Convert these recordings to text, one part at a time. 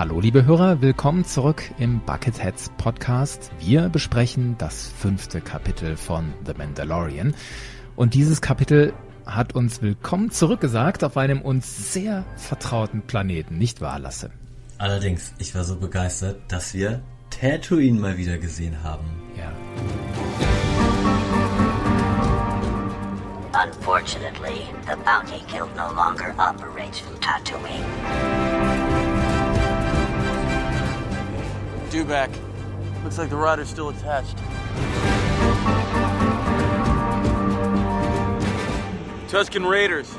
Hallo liebe Hörer, willkommen zurück im Bucketheads Podcast. Wir besprechen das fünfte Kapitel von The Mandalorian. Und dieses Kapitel hat uns willkommen zurückgesagt auf einem uns sehr vertrauten Planeten, nicht wahr, Lasse? Allerdings, ich war so begeistert, dass wir Tatooine mal wieder gesehen haben. Ja. Unfortunately, the bounty guild no longer operates from Tatooine. Dewback. Looks like the rider's still attached. Tuscan Raiders.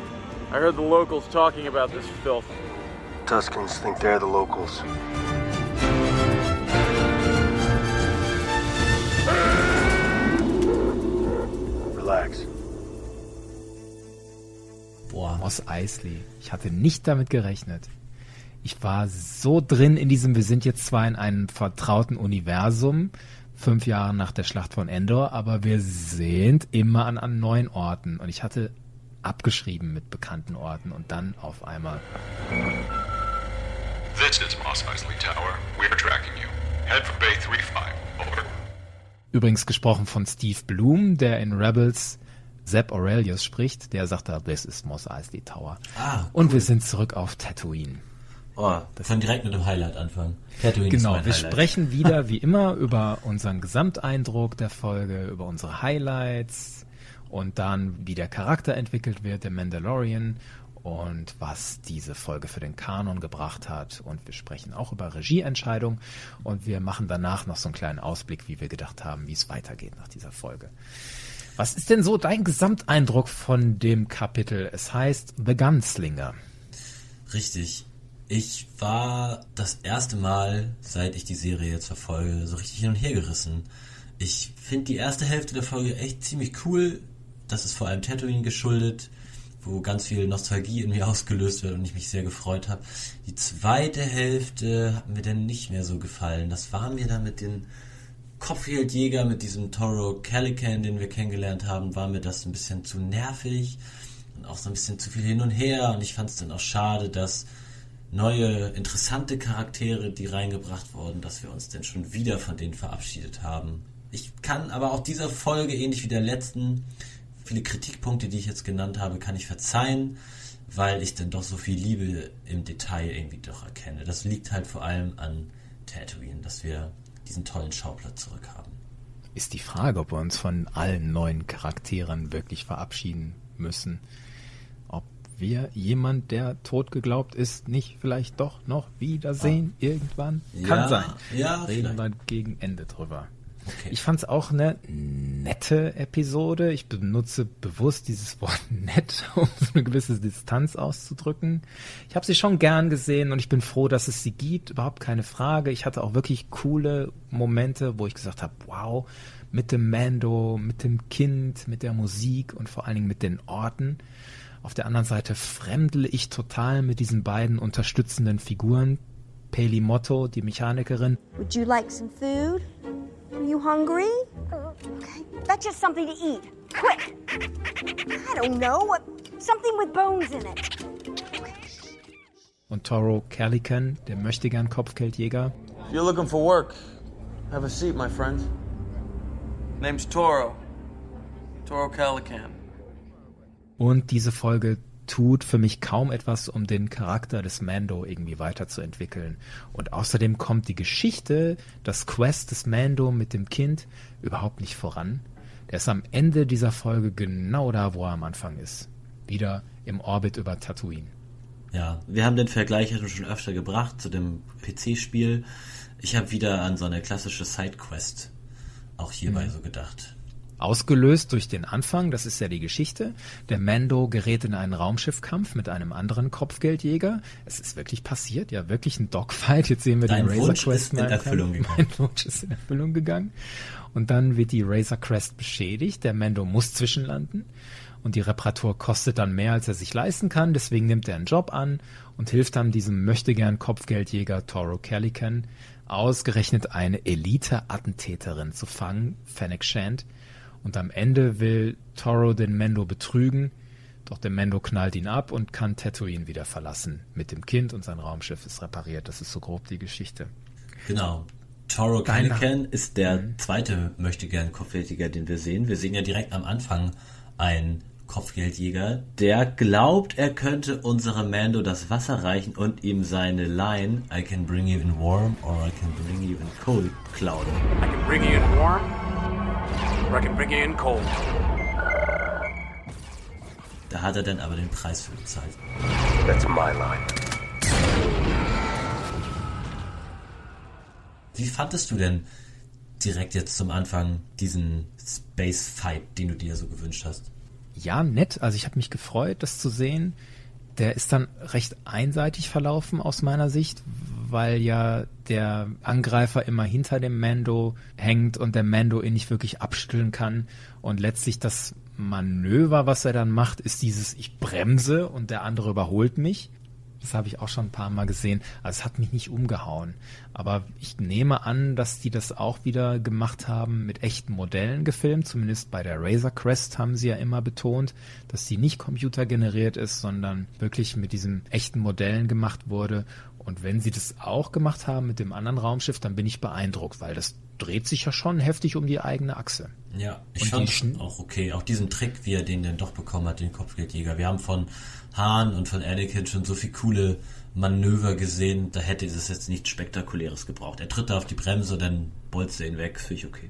I heard the locals talking about this filth. Tuscans think they're the locals. Relax. Boah. Moss Eisley. Ich hatte nicht damit gerechnet. Ich war so drin in diesem, wir sind jetzt zwar in einem vertrauten Universum, fünf Jahre nach der Schlacht von Endor, aber wir sind immer an, an neuen Orten. Und ich hatte abgeschrieben mit bekannten Orten und dann auf einmal. This is Moss Eisley Tower. We are tracking you. Head for Bay 35. Over. Übrigens gesprochen von Steve Bloom, der in Rebels Zeb Aurelius spricht, der sagt da, this is Moss Eisley Tower. Ah, Und wir sind zurück auf Tatooine. Oh, wir können direkt mit dem Highlight anfangen. Tatooine Genau, wir Highlight. sprechen wieder wie immer über unseren Gesamteindruck der Folge, über unsere Highlights und dann, wie der Charakter entwickelt wird, der Mandalorian und was diese Folge für den Kanon gebracht hat. Und wir sprechen auch über Regieentscheidung und wir machen danach noch so einen kleinen Ausblick, wie wir gedacht haben, wie es weitergeht nach dieser Folge. Was ist denn so dein Gesamteindruck von dem Kapitel? Es heißt The Gunslinger. Richtig. Ich war das erste Mal, seit ich die Serie jetzt verfolge, so richtig hin und her gerissen. Ich finde die erste Hälfte der Folge echt ziemlich cool. Das ist vor allem Tatooine geschuldet, wo ganz viel Nostalgie in mir ausgelöst wird und ich mich sehr gefreut habe. Die zweite Hälfte hat mir dann nicht mehr so gefallen. Das war mir dann mit den Kopfgeldjäger, mit diesem Toro Calican, den wir kennengelernt haben, war mir das ein bisschen zu nervig und auch so ein bisschen zu viel hin und her. Und ich fand es dann auch schade, dass neue, interessante Charaktere, die reingebracht wurden, dass wir uns denn schon wieder von denen verabschiedet haben. Ich kann aber auch dieser Folge, ähnlich wie der letzten, viele Kritikpunkte, die ich jetzt genannt habe, kann ich verzeihen, weil ich dann doch so viel Liebe im Detail irgendwie doch erkenne. Das liegt halt vor allem an Tatooine, dass wir diesen tollen Schauplatz zurück haben. ist die Frage, ob wir uns von allen neuen Charakteren wirklich verabschieden müssen. Wir jemand, der tot geglaubt ist, nicht vielleicht doch noch wiedersehen irgendwann. Kann Ja, sein. ja, Reden vielleicht. wir gegen Ende drüber. Okay. Ich fand es auch eine nette Episode. Ich benutze bewusst dieses Wort nett, um so eine gewisse Distanz auszudrücken. Ich habe sie schon gern gesehen und ich bin froh, dass es sie gibt. Überhaupt keine Frage. Ich hatte auch wirklich coole Momente, wo ich gesagt habe, wow, mit dem Mando, mit dem Kind, mit der Musik und vor allen Dingen mit den Orten. Auf der anderen Seite fremdle ich total mit diesen beiden unterstützenden Figuren. Peli Motto, die Mechanikerin, Would you like some food? Are you hungry? Okay, fetch us something to eat. Quick! I don't know. What, something with bones in it. und Toro Calican, der möchte gern Kopfgeldjäger. If you're looking for work, have a seat, my friend. Name's Toro. Toro Calican. Und diese Folge tut für mich kaum etwas, um den Charakter des Mando irgendwie weiterzuentwickeln. Und außerdem kommt die Geschichte, das Quest des Mando mit dem Kind überhaupt nicht voran. Der ist am Ende dieser Folge genau da, wo er am Anfang ist. Wieder im Orbit über Tatooine. Ja, wir haben den Vergleich schon öfter gebracht zu dem PC-Spiel. Ich habe wieder an so eine klassische Sidequest auch hierbei so gedacht. Ausgelöst durch den Anfang, das ist ja die Geschichte. Der Mando gerät in einen Raumschiffkampf mit einem anderen Kopfgeldjäger. Es ist wirklich passiert, ja, wirklich ein Dogfight. Jetzt sehen wir Dein den Razor Crest ist in Erfüllung gegangen. Mein Wunsch ist in Erfüllung gegangen. Und dann wird die Razor Crest beschädigt. Der Mando muss zwischenlanden. Und die Reparatur kostet dann mehr, als er sich leisten kann. Deswegen nimmt er einen Job an und hilft dann diesem möchtegern Kopfgeldjäger Toro Calican, ausgerechnet eine Elite-Attentäterin zu fangen, Fennec Shand. Und am Ende will Toro den Mendo betrügen, Doch der Mando knallt ihn ab und kann Tatooine wieder verlassen. Mit dem Kind und sein Raumschiff ist repariert. Das ist so grob die Geschichte. Genau. Toro Callaghan ist der zweite möchtegern Kopfgeldjäger, den wir sehen. Wir sehen ja direkt am Anfang einen Kopfgeldjäger, der glaubt, er könnte unserem Mando das Wasser reichen und ihm seine Line I can bring you in warm or I can bring you in cold klauen. I can bring you in warm, or I can bring you in cold. Da hat er dann aber den Preis für bezahlt. That's my line. Wie fandest du denn direkt jetzt zum Anfang diesen Space Fight, den du dir so gewünscht hast? Ja, nett. Also ich habe mich gefreut, das zu sehen. Der ist dann recht einseitig verlaufen aus meiner Sicht, weil ja der Angreifer immer hinter dem Mando hängt und der Mando ihn nicht wirklich abstüllen kann. Und letztlich das Manöver, was er dann macht, ist dieses Ich bremse und der andere überholt mich. Das habe ich auch schon ein paar Mal gesehen. Also es hat mich nicht umgehauen. Aber ich nehme an, dass die das auch wieder gemacht haben, mit echten Modellen gefilmt. Zumindest bei der Razor Crest haben sie ja immer betont, dass sie nicht computergeneriert ist, sondern wirklich mit diesen echten Modellen gemacht wurde. Und wenn sie das auch gemacht haben mit dem anderen Raumschiff, dann bin ich beeindruckt, weil das dreht sich ja schon heftig um die eigene Achse. Ja, ich Und fand die auch okay. Auch diesen Trick, wie er den dann doch bekommen hat, den Kopfgeldjäger. Wir haben von Hahn und von Anakin schon so viel coole Manöver gesehen, da hätte es jetzt nichts Spektakuläres gebraucht. Er tritt da auf die Bremse, dann bolzt er ihn weg, finde ich okay.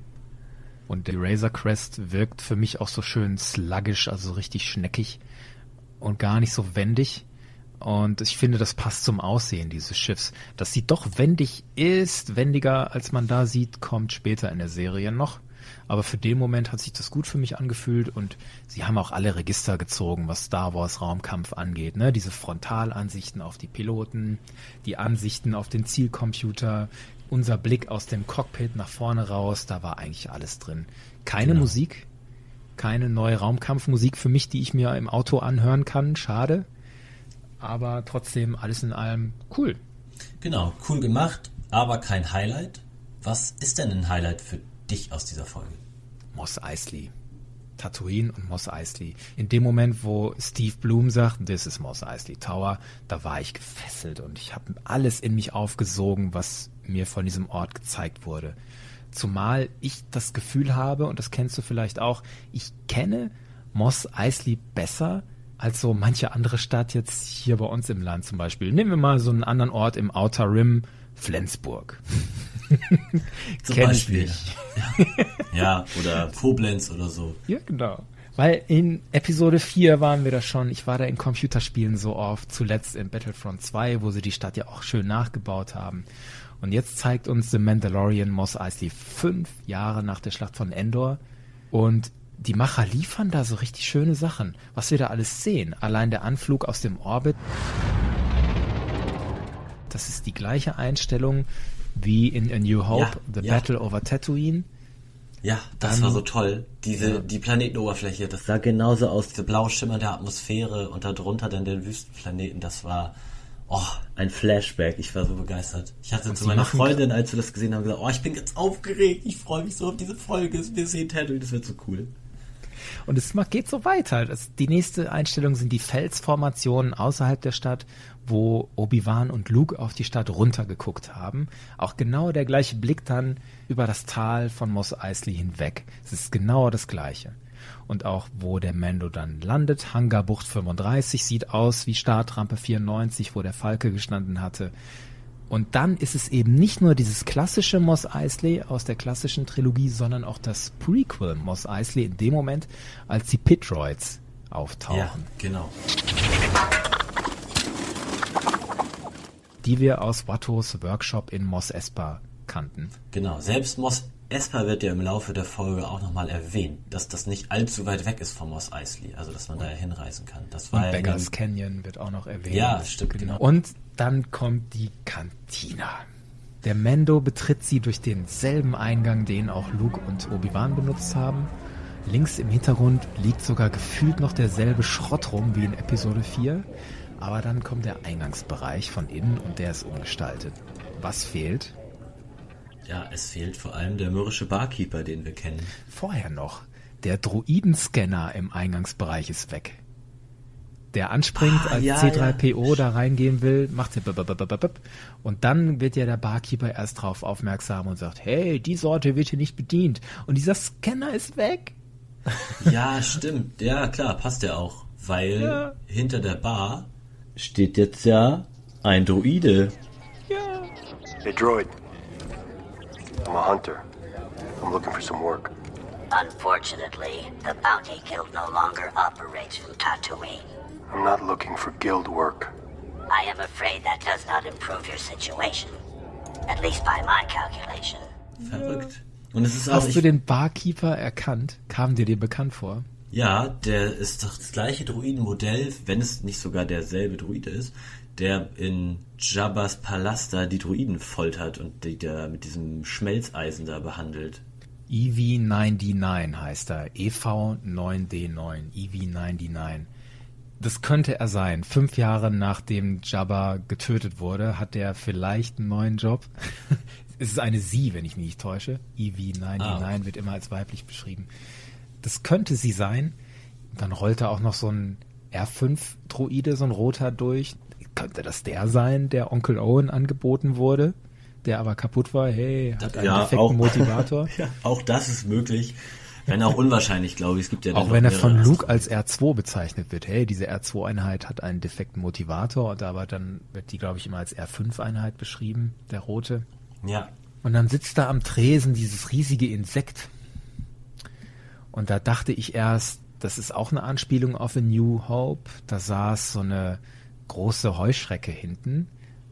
Und die Razor Crest wirkt für mich auch so schön sluggish, also so richtig schneckig und gar nicht so wendig. Und ich finde, das passt zum Aussehen dieses Schiffs. Dass sie doch wendig ist, wendiger als man da sieht, kommt später in der Serie noch. Aber für den Moment hat sich das gut für mich angefühlt und sie haben auch alle Register gezogen, was Star Wars Raumkampf angeht. Ne? Diese Frontalansichten auf die Piloten, die Ansichten auf den Zielcomputer, unser Blick aus dem Cockpit nach vorne raus, da war eigentlich alles drin. Keine Musik, keine neue Raumkampfmusik für mich, die ich mir im Auto anhören kann. Schade. Aber trotzdem alles in allem cool. Genau, cool gemacht, aber kein Highlight. Was ist denn ein Highlight für dich aus dieser Folge? Moss Eisley. Tatooine und Moss Eisley. In dem Moment, wo Steve Bloom sagt, this is Moss Eisley Tower, da war ich gefesselt und ich habe alles in mich aufgesogen, was mir von diesem Ort gezeigt wurde. Zumal ich das Gefühl habe, und das kennst du vielleicht auch, ich kenne Moss Eisley besser als so manche andere Stadt jetzt hier bei uns im Land zum Beispiel. Nehmen wir mal so einen anderen Ort im Outer Rim, Flensburg. Zum Kenn Beispiel. nicht. Ja, oder Koblenz oder so. Ja, genau. Weil in Episode 4 waren wir da schon, ich war da in Computerspielen so oft, zuletzt in Battlefront 2, wo sie die Stadt ja auch schön nachgebaut haben. Und jetzt zeigt uns The Mandalorian Moss Eisley fünf Jahre nach der Schlacht von Endor. Und die Macher liefern da so richtig schöne Sachen, was wir da alles sehen. Allein der Anflug aus dem Orbit. Das ist die gleiche Einstellung wie in A New Hope, Ja, The ja. Battle over Tatooine. Ja, das Dann- war so toll. Diese, die Planetenoberfläche, das sah genauso aus. Diese Blauschimmer der Atmosphäre und darunter dann den Wüstenplaneten, das war, oh, ein Flashback. Ich war so begeistert. Ich hatte zu meiner Freundin, als wir das gesehen haben, gesagt, oh, ich bin ganz aufgeregt. Ich freue mich so auf diese Folge. Wir sehen Tatooine, das wird so cool. Und es geht so weiter. Das, die nächste Einstellung sind die Felsformationen außerhalb der Stadt, wo Obi-Wan und Luke auf die Stadt runtergeguckt haben. Auch genau der gleiche Blick dann über das Tal von Mos Eisley hinweg. Es ist genau das gleiche. Und auch wo der Mando dann landet, Hangarbucht 35 sieht aus wie Startrampe 94, wo der Falke gestanden hatte. Und dann ist es eben nicht nur dieses klassische Moss Eisley aus der klassischen Trilogie, sondern auch das Prequel Moss Eisley in dem Moment, als die Pitroids auftauchen, Ja, genau. Die wir aus Wattos Workshop in Mos Espa kannten. Genau. Selbst Mos Espa wird ja im Laufe der Folge auch nochmal erwähnt, dass das nicht allzu weit weg ist von Mos Eisley, also dass man da ja hinreisen kann. Das war Und Beggars dem- Canyon wird auch noch erwähnt. Ja, stimmt, genau. Und dann kommt die Kantina. Der Mendo betritt sie durch denselben Eingang, den auch Luke und Obi-Wan benutzt haben. Links im Hintergrund liegt sogar gefühlt noch derselbe Schrott rum wie in Episode 4. Aber dann kommt der Eingangsbereich von innen und der ist umgestaltet. Was fehlt? Ja, es fehlt vor allem der mürrische Barkeeper, den wir kennen. Vorher noch. Der Droidenscanner im Eingangsbereich ist weg. der anspringt, Ah, als ja, C3PO da reingehen will, macht er und dann wird ja der Barkeeper erst drauf aufmerksam und sagt, hey, die Sorte wird hier nicht bedient und dieser Scanner ist weg. Ja, stimmt. Ja, klar, passt ja auch. Weil Ja. hinter der Bar steht jetzt ja ein Druide. Hey, droid. I'm a hunter. I'm looking for some work. Unfortunately, the bounty guild no longer operates from Tatooine. I'm not looking for guild work. I am afraid that does not improve your situation. At least by my calculation. Verrückt. Und es ist auch, Hast ich, du den Barkeeper erkannt? Kam dir dir bekannt vor? Ja, der ist das gleiche Druidenmodell, wenn es nicht sogar derselbe Druide ist, der in Jabba's Palast da die Druiden foltert und die da mit diesem Schmelzeisen da behandelt. E EV99 heißt er. E EV9D9. EV99. Das könnte er sein. Fünf Jahre nachdem Jabba getötet wurde, hat er vielleicht einen neuen Job. es ist eine Sie, wenn ich mich nicht täusche. EV99 Ah, wird immer als weiblich beschrieben. Das könnte sie sein. Dann rollt da auch noch so ein R5-Droide, so ein roter durch. Könnte das der sein, der Onkel Owen angeboten wurde? Der aber kaputt war. Hey, hat einen defekten Motivator. ja, auch das ist möglich. Wenn auch unwahrscheinlich, glaube ich. Es gibt ja Auch wenn er von Luke als R2 bezeichnet wird. Hey, diese R2-Einheit hat einen defekten Motivator, und aber dann wird die, glaube ich, immer als R5-Einheit beschrieben, der rote. Ja, Und dann sitzt da am Tresen dieses riesige Insekt. Und da dachte ich erst, das ist auch eine Anspielung auf A New Hope. Da saß so eine große Heuschrecke hinten.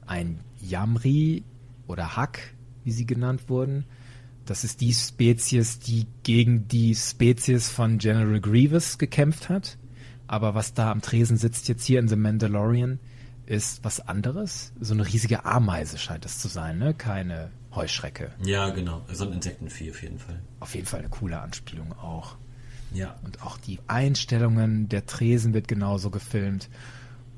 Ein Yamri oder Hack, wie sie genannt wurden. Das ist die Spezies, die gegen die Spezies von General Grievous gekämpft hat. Aber was da am Tresen sitzt jetzt hier in The Mandalorian, ist was anderes. So eine riesige Ameise scheint es zu sein, ne? Keine Heuschrecke. ja, genau. So ein Insektenvieh auf jeden Fall. Auf jeden Fall eine coole Anspielung auch. Ja. Und auch die Einstellungen, der Tresen wird genauso gefilmt.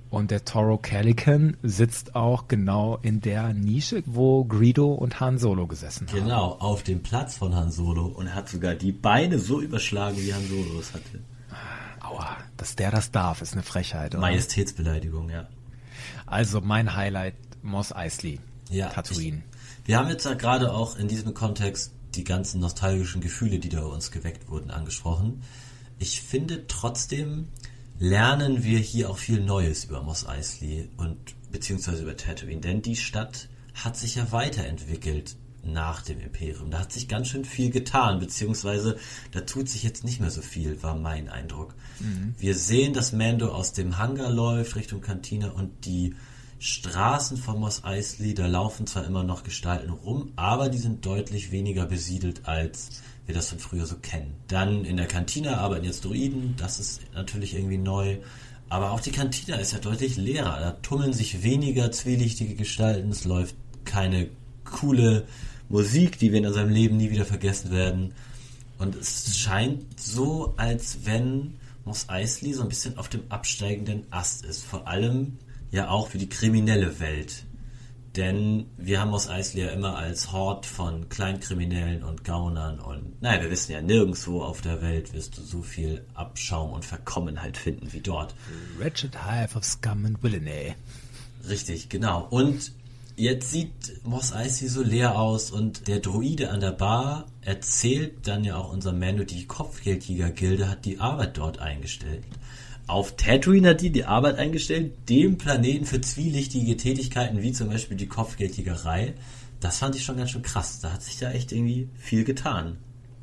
Und der Toro Calican sitzt auch genau in der Nische, wo Greedo und Han Solo gesessen haben. Genau, auf dem Platz von Han Solo und hat sogar die Beine so überschlagen, wie Han Solo es hatte. Aua, dass der das darf, ist eine Frechheit. Oder? Majestätsbeleidigung, ja. Also mein Highlight, Moss Eisley, Ja, Tatooine. Wir haben jetzt ja gerade auch in diesem Kontext die ganzen nostalgischen Gefühle, die da bei uns geweckt wurden, angesprochen. Ich finde trotzdem lernen wir hier auch viel Neues über Mos Eisley und beziehungsweise über Tatooine, denn die Stadt hat sich ja weiterentwickelt nach dem Imperium. Da hat sich ganz schön viel getan, beziehungsweise da tut sich jetzt nicht mehr so viel, war mein Eindruck. Wir sehen, dass Mando aus dem Hangar läuft Richtung Kantine und die Straßen von Mos Eisley, da laufen zwar immer noch Gestalten rum, aber die sind deutlich weniger besiedelt, als wir das von früher so kennen. Dann in der Kantine arbeiten jetzt Druiden, das ist natürlich irgendwie neu. Aber auch die Kantine ist ja deutlich leerer. Da tummeln sich weniger zwielichtige Gestalten. Es läuft keine coole Musik, die wir in unserem Leben nie wieder vergessen werden. Und es scheint so, als wenn Mos Eisley so ein bisschen auf dem absteigenden Ast ist. Vor allem ja auch für die kriminelle Welt. Denn wir haben Mos Eisley ja immer als Hort von Kleinkriminellen und Gaunern und naja, wir wissen ja, nirgendwo auf der Welt wirst du so viel Abschaum und Verkommenheit finden wie dort. Wretched Hive of Scum and Villainy. Richtig, genau. Und jetzt sieht Mos Eisley so leer aus und der Druide an der Bar erzählt dann ja auch unser Mando, die Kopfgeldjäger-Gilde hat die Arbeit dort eingestellt. Auf Tatooine hat die die Arbeit eingestellt, dem Planeten für zwielichtige Tätigkeiten wie zum Beispiel die Kopfgeldjägerei. Das fand ich schon ganz schön krass. Da hat sich da echt irgendwie viel getan.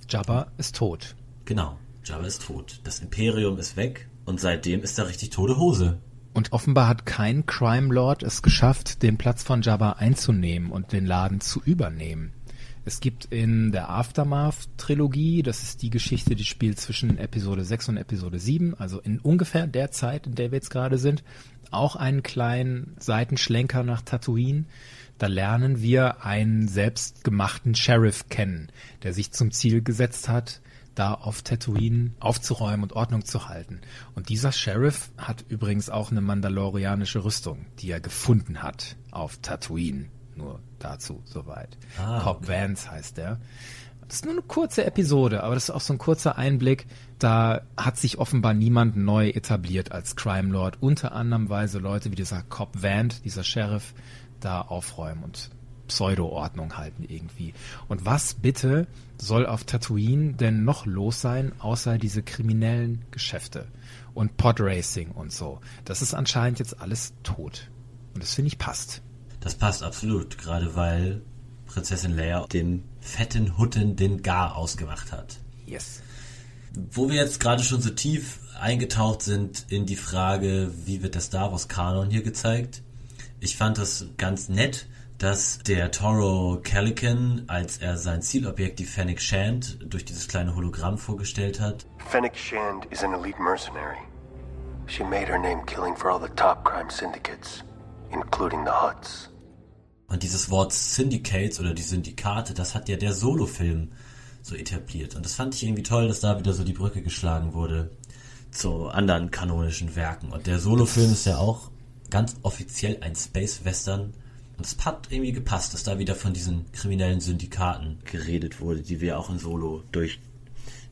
Jabba ist tot. Genau, Jabba ist tot. Das Imperium ist weg und seitdem ist da richtig tote Hose. Und offenbar hat kein Crime Lord es geschafft, den Platz von Jabba einzunehmen und den Laden zu übernehmen. Es gibt in der Aftermath-Trilogie, das ist die Geschichte, die spielt zwischen Episode 6 und Episode 7, also in ungefähr der Zeit, in der wir jetzt gerade sind, auch einen kleinen Seitenschlenker nach Tatooine. Da lernen wir einen selbstgemachten Sheriff kennen, der sich zum Ziel gesetzt hat, da auf Tatooine aufzuräumen und Ordnung zu halten. Und dieser Sheriff hat übrigens auch eine mandalorianische Rüstung, die er gefunden hat auf Tatooine. Nur dazu soweit. Ah, Cobb Vance heißt er. Das ist nur eine kurze Episode, aber das ist auch so ein kurzer Einblick. Da hat sich offenbar niemand neu etabliert als Crime Lord. Unter anderem, weil so Leute wie dieser Cop Vant, dieser Sheriff, da aufräumen und Pseudo-Ordnung halten irgendwie. Und was bitte soll auf Tatooine denn noch los sein, außer diese kriminellen Geschäfte und Podracing und so? Das ist anscheinend jetzt alles tot. Und das finde ich passt. Das passt absolut, gerade weil Prinzessin Leia dem fetten Hutten den Gar ausgemacht hat. Yes. Wo wir jetzt gerade schon so tief eingetaucht sind in die Frage, wie wird der Star Wars Kanon hier gezeigt? Ich fand das ganz nett, dass der Toro Calican, als er sein Zielobjekt, die Fennec Shand, durch dieses kleine Hologramm vorgestellt hat. Fennec Shand is an elite mercenary. She made her name killing for all the top crime syndicates, including the Huts. Und dieses Wort Syndicates oder die Syndikate, das hat ja der Solo-Film so etabliert. Und das fand ich irgendwie toll, dass da wieder so die Brücke geschlagen wurde zu anderen kanonischen Werken. Und der Solo-Film ist ja auch ganz offiziell ein Space-Western. Und es hat irgendwie gepasst, dass da wieder von diesen kriminellen Syndikaten geredet wurde, die wir auch in Solo durch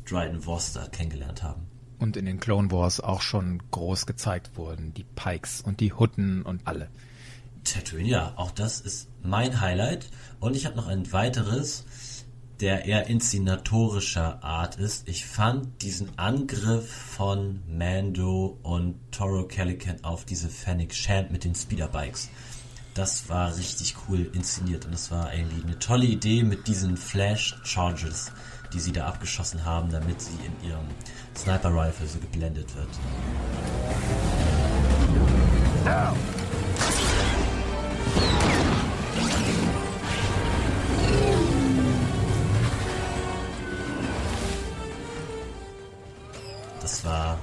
Dryden Worcester kennengelernt haben. Und in den Clone Wars auch schon groß gezeigt wurden. Die Pikes und die Hutten und alle. Tatooine, ja, auch das ist mein Highlight. Und ich habe noch ein weiteres, der eher inszenatorischer Art ist. Ich fand diesen Angriff von Mando und Toro Calican auf diese Fennec Shand mit den Speederbikes. Das war richtig cool inszeniert und das war irgendwie eine tolle Idee mit diesen Flash Charges, die sie da abgeschossen haben, damit sie in ihrem Sniper Rifle so geblendet wird. Now! War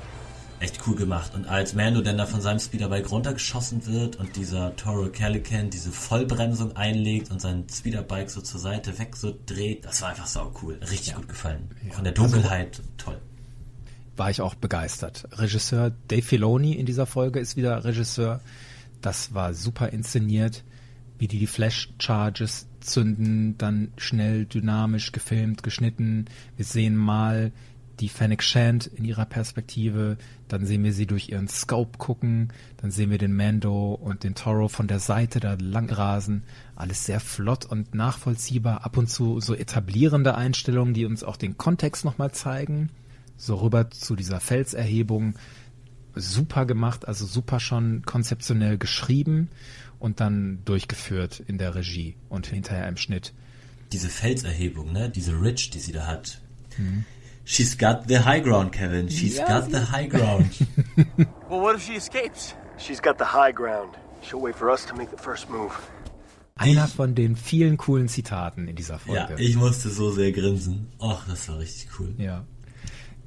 echt cool gemacht. Und als Mando dann da von seinem Speederbike runtergeschossen wird und dieser Toro Calican diese Vollbremsung einlegt und sein Speederbike so zur Seite weg so dreht, das war einfach sau cool. Richtig Ja. gut gefallen. Ja. Von der Dunkelheit toll. war ich auch begeistert. Regisseur Dave Filoni in dieser Folge ist wieder Regisseur. Das war super inszeniert, wie die die Flash Charges zünden, dann schnell dynamisch gefilmt, geschnitten. Wir sehen mal die Fennec Shand in ihrer Perspektive, dann sehen wir sie durch ihren Scope gucken, dann sehen wir den Mando und den Toro von der Seite da lang rasen. Alles sehr flott und nachvollziehbar, ab und zu so etablierende Einstellungen, die uns auch den Kontext nochmal zeigen so rüber zu dieser Felserhebung. Super gemacht, also super schon konzeptionell geschrieben und dann durchgeführt in der Regie und hinterher im Schnitt. Diese Felserhebung, ne? Diese Ridge, die sie da hat. She's got the high ground, Kevin. She's Ja, got sie- the high ground. Well, what if she escapes? She's got the high ground. She'll wait for us to make the first move. Einer von den vielen coolen Zitaten in dieser ja, Folge. ich musste so sehr grinsen. Och, das war richtig cool. Ja.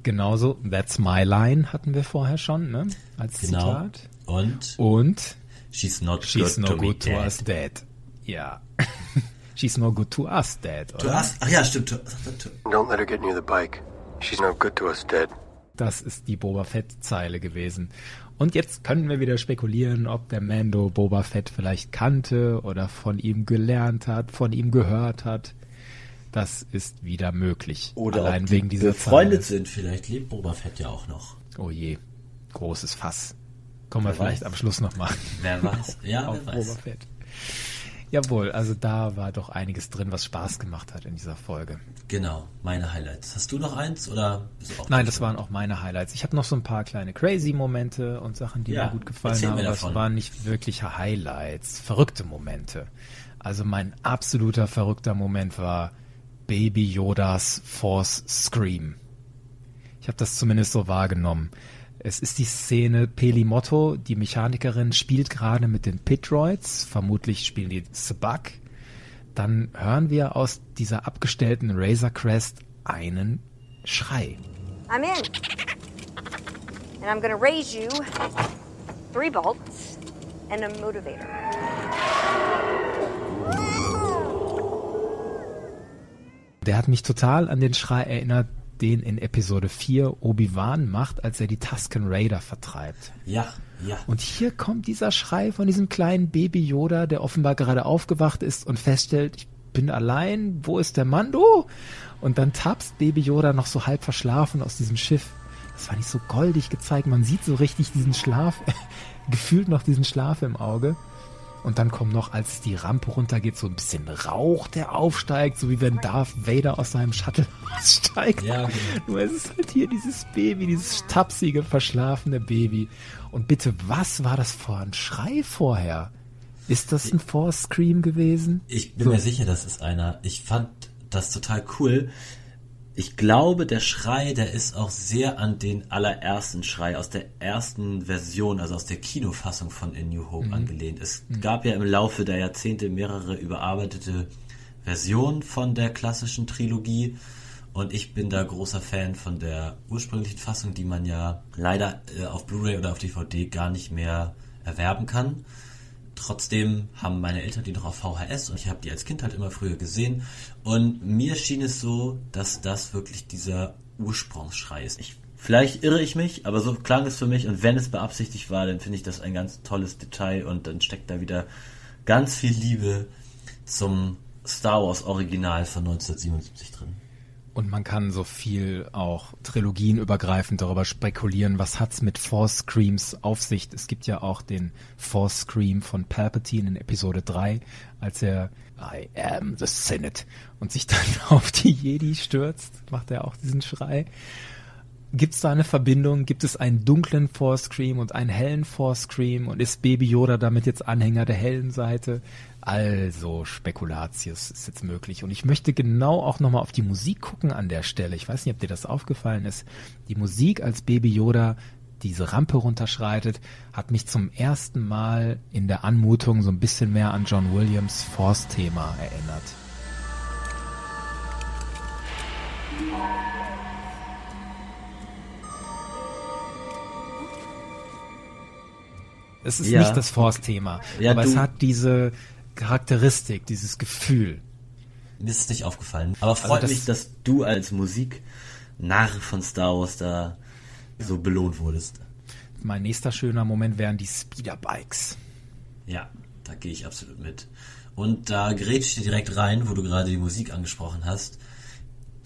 Genauso, That's My Line hatten wir vorher schon, ne? Als Genau. Zitat. Und Und she's not She's good no to good to dead. us dead. Ja. She's no good to us dead, To oder? us? Ach ja, stimmt. Don't let her get near the bike. She's no good to us dead. Das ist die Boba Fett-Zeile gewesen. Und jetzt können wir wieder spekulieren, ob der Mando Boba Fett vielleicht kannte oder von ihm gelernt hat, von ihm gehört hat. Das ist wieder möglich. Oder Allein ob die wegen dieser befreundet Zeile. sind. Vielleicht lebt Boba Fett ja auch noch. Oh je, großes Fass. Kommen wir vielleicht weiß. am Schluss nochmal Wer weiß. Ja, wer Boba weiß. Fett. Jawohl, also da war doch einiges drin, was Spaß gemacht hat in dieser Folge. Genau, meine Highlights. Hast du noch eins oder bist du auch Nein, das waren auch meine Highlights. Ich habe noch so ein paar kleine Crazy-Momente und Sachen, die Ja, mir gut gefallen haben, aber es waren nicht wirkliche Highlights, verrückte Momente. Also mein absoluter verrückter Moment war Baby Yodas Force Scream. Ich habe das zumindest so wahrgenommen. Es ist die Szene, Peli Motto, die Mechanikerin, spielt gerade mit den Pitroids, vermutlich spielen die Sabak. Dann hören wir aus dieser abgestellten Razor Crest einen Schrei. I'm in. And I'm gonna raise you three bolts and a motivator. Der hat mich total an den Schrei erinnert, den in Episode 4 Obi-Wan macht, als er die Tusken Raider vertreibt. Ja, ja. Und hier kommt dieser Schrei von diesem kleinen Baby Yoda, der offenbar gerade aufgewacht ist und feststellt, ich bin allein, wo ist der Mando? Und dann tapst Baby Yoda noch so halb verschlafen aus diesem Schiff. Das war nicht so goldig gezeigt. Man sieht so richtig diesen Schlaf, gefühlt noch diesen Schlaf im Auge. Und dann kommt noch, als die Rampe runtergeht, so ein bisschen Rauch, der aufsteigt, so wie wenn Darth Vader aus seinem Shuttle aussteigt. Ja, genau. Nur es ist halt hier dieses Baby, dieses tapsige, verschlafene Baby. Und bitte, was war das für ein Schrei vorher? Ist das ein Force Scream gewesen? Ich bin So. mir sicher, das ist einer. Ich fand das total cool. Ich glaube, der Schrei, der ist auch sehr an den allerersten Schrei aus der ersten Version, also aus der Kinofassung von In New Hope angelehnt. Es gab ja im Laufe der Jahrzehnte mehrere überarbeitete Versionen von der klassischen Trilogie. Und ich bin da großer Fan von der ursprünglichen Fassung, die man ja leider äh, auf Blu-ray oder auf DVD gar nicht mehr erwerben kann. Trotzdem haben meine Eltern die noch auf VHS und ich habe die als Kind halt immer früher gesehen. Und mir schien es so, dass das wirklich dieser Ursprungsschrei ist. Ich, vielleicht irre ich mich, aber so klang es für mich. Und wenn es beabsichtigt war, dann finde ich das ein ganz tolles Detail und dann steckt da wieder ganz viel Liebe zum Star Wars Original von 1977 drin. Und man kann so viel auch trilogienübergreifend darüber spekulieren, was hat's mit Force Screams auf sich. Es gibt ja auch den Force Scream von Palpatine in Episode 3, als er I am the Senate und sich dann auf die Jedi stürzt, macht er auch diesen Schrei. Gibt es da eine Verbindung? Gibt es einen dunklen Force Scream und einen hellen Force Scream? Und ist Baby Yoda damit jetzt Anhänger der hellen Seite? Also, Spekulatius ist jetzt möglich. Und ich möchte genau auch nochmal auf die Musik gucken an der Stelle. Ich weiß nicht, ob dir das aufgefallen ist. Die Musik, als Baby Yoda diese Rampe runterschreitet, hat mich zum ersten Mal in der Anmutung so ein bisschen mehr an John Williams Force-Thema erinnert. Es ist Ja. nicht das Force-Thema, Ja, aber es hat diese Charakteristik, dieses Gefühl. Mir ist es nicht aufgefallen. Aber freut das- mich, dass du als Musiknarr von Star Wars da so belohnt wurdest. Mein nächster schöner Moment wären die Speederbikes. Ja, da gehe ich absolut mit. Und da ich dir direkt rein, wo du gerade die Musik angesprochen hast.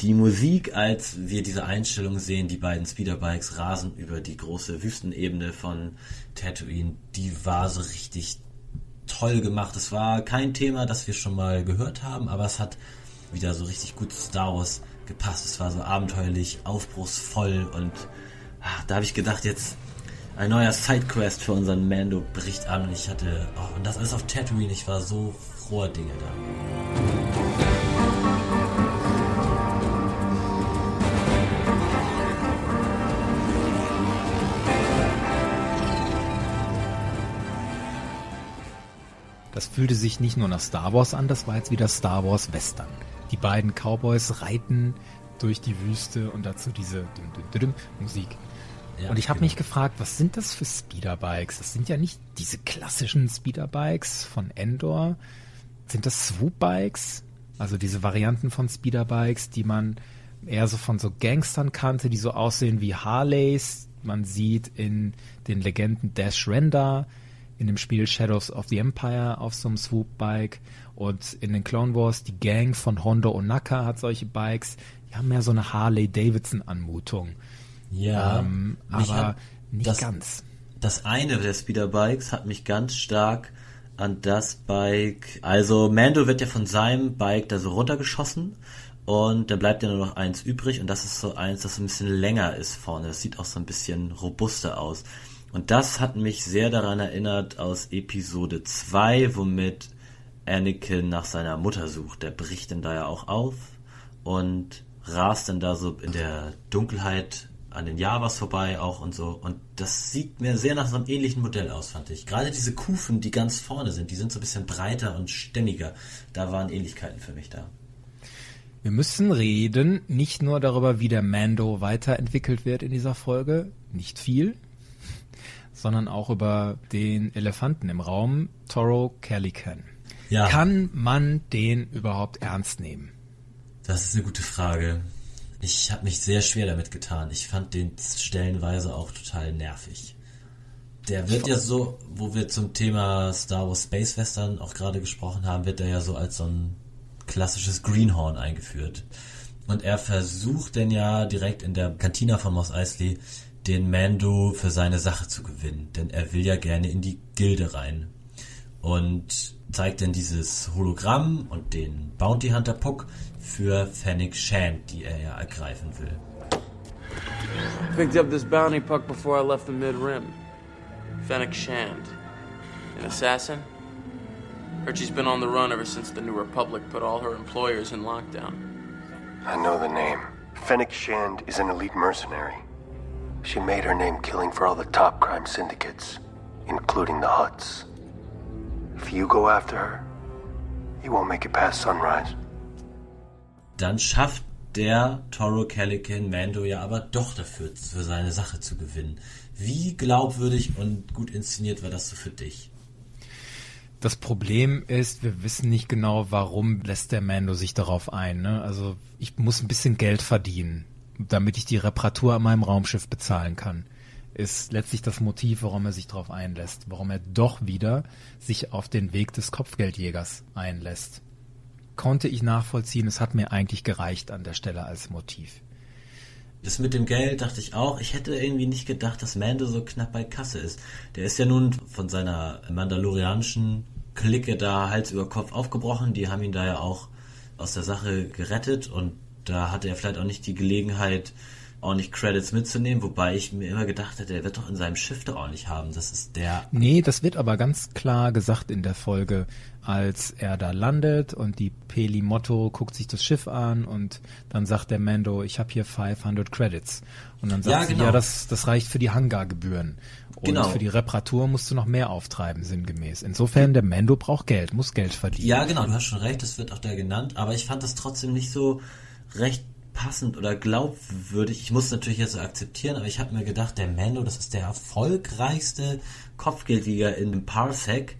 Die Musik, als wir diese Einstellung sehen, die beiden Speederbikes rasen über die große Wüstenebene von Tatooine, die war so richtig toll gemacht. Es war kein Thema, das wir schon mal gehört haben, aber es hat wieder so richtig gut zu Star Wars gepasst. Es war so abenteuerlich, aufbruchsvoll und ah, da habe ich gedacht, jetzt ein neuer Sidequest für unseren Mando bricht an und ich hatte, oh, und das alles auf Tatooine, ich war so froher Dinge da. Das fühlte sich nicht nur nach Star Wars an, das war jetzt wieder Star Wars Western. Die beiden Cowboys reiten durch die Wüste und dazu diese düm, düm, düm, Musik. Ja, und ich habe genau. mich gefragt, was sind das für Speederbikes? Das sind ja nicht diese klassischen Speederbikes von Endor. Sind das Swoopbikes? Also diese Varianten von Speederbikes, die man eher so von so Gangstern kannte, die so aussehen wie Harleys. Man sieht in den Legenden Dash Render, in dem Spiel Shadows of the Empire auf so einem Swoopbike und in den Clone Wars die Gang von Hondo Onaka hat solche Bikes. Die haben mehr so eine Harley-Davidson-Anmutung. Ja, Ähm, aber nicht das, ganz. Das eine der Speederbikes hat mich ganz stark an das Bike. Also Mando wird ja von seinem Bike da so runtergeschossen und dann bleibt ja nur noch eins übrig und das ist so eins, das so ein bisschen länger ist vorne. Das sieht auch so ein bisschen robuster aus. Und das hat mich sehr daran erinnert aus Episode 2, womit Anakin nach seiner Mutter sucht. Der bricht dann da ja auch auf und rast dann da so in der Dunkelheit an den Javas vorbei auch und so. Und das sieht mir sehr nach so einem ähnlichen Modell aus, fand ich. Gerade diese Kufen, die ganz vorne sind, die sind so ein bisschen breiter und stämmiger. Da waren Ähnlichkeiten für mich da. Wir müssen reden, nicht nur darüber, wie der Mando weiterentwickelt wird in dieser Folge, nicht viel, sondern auch über den Elefanten im Raum, Toro Calican. Ja. Kann man den überhaupt ernst nehmen? Das ist eine gute Frage. Ich habe mich sehr schwer damit getan. Ich fand den stellenweise auch total nervig. Der wird ja so, wo wir zum Thema Star Wars Space Western auch gerade gesprochen haben, wird er ja so als so ein klassisches Greenhorn eingeführt. Und er versucht denn ja direkt in der Kantina von Moss Eisley den Mando für seine Sache zu gewinnen, denn er will ja gerne in die Gilde rein. Und zeigt dann dieses Hologramm und den Bounty Hunter Puck für Fennec Shand, die er ja ergreifen will. Picked up this bounty puck before I left the mid rim. Fennec Shand. An assassin? Heard she's been on the run ever since the New Republic put all her employers in lockdown. I know the name. Fennec Shand is an elite mercenary. She made her name killing for all the top crime syndicates, including the Huts. If you go after her, you won't make it past sunrise. Dann schafft der Toro Calican Mando ja aber doch dafür, für seine Sache zu gewinnen. Wie glaubwürdig und gut inszeniert war das so für dich? Das Problem ist, wir wissen nicht genau, warum lässt der Mando sich darauf ein. Ne? Also ich muss ein bisschen Geld verdienen, damit ich die Reparatur an meinem Raumschiff bezahlen kann. Ist letztlich das Motiv, warum er sich darauf einlässt, warum er doch wieder sich auf den Weg des Kopfgeldjägers einlässt. Konnte ich nachvollziehen, es hat mir eigentlich gereicht an der Stelle als Motiv. Das mit dem Geld dachte ich auch. Ich hätte irgendwie nicht gedacht, dass Mando so knapp bei Kasse ist. Der ist ja nun von seiner mandalorianischen Clique da Hals über Kopf aufgebrochen. Die haben ihn da ja auch aus der Sache gerettet und da hatte er vielleicht auch nicht die Gelegenheit, ordentlich Credits mitzunehmen, wobei ich mir immer gedacht hätte, er wird doch in seinem Schiff da ordentlich haben. Das ist der. Nee, das wird aber ganz klar gesagt in der Folge, als er da landet und die Peli Motto guckt sich das Schiff an und dann sagt der Mando, ich habe hier 500 Credits. Und dann sagt Ja, sie, genau. ja, das, das reicht für die Hangargebühren. Und Genau. für die Reparatur musst du noch mehr auftreiben, sinngemäß. Insofern, der Mando braucht Geld, muss Geld verdienen. Ja, genau, du hast schon recht, das wird auch da genannt, aber ich fand das trotzdem nicht so recht passend oder glaubwürdig. Ich muss natürlich jetzt so akzeptieren, aber ich habe mir gedacht, der Mando, das ist der erfolgreichste Kopfgeldjäger in dem Parsec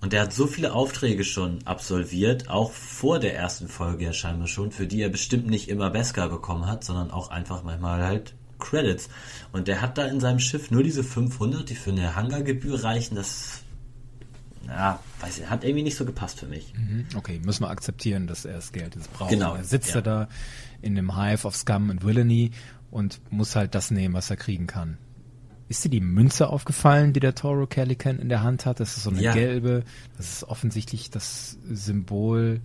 und der hat so viele Aufträge schon absolviert, auch vor der ersten Folge ja scheinbar schon, für die er bestimmt nicht immer Beskar bekommen hat, sondern auch einfach manchmal halt Credits. Und der hat da in seinem Schiff nur diese 500, die für eine Hangargebühr reichen, das ja, weiß ich, hat irgendwie nicht so gepasst für mich. Mhm, Okay, müssen wir akzeptieren, dass er das Geld jetzt braucht. Genau, Er sitzt ja. er da in dem Hive of Scum and Villainy und muss halt das nehmen, was er kriegen kann. Ist dir die Münze aufgefallen, die der Toro Calican in der Hand hat? Das ist so eine Ja. gelbe. Das ist offensichtlich das Symbol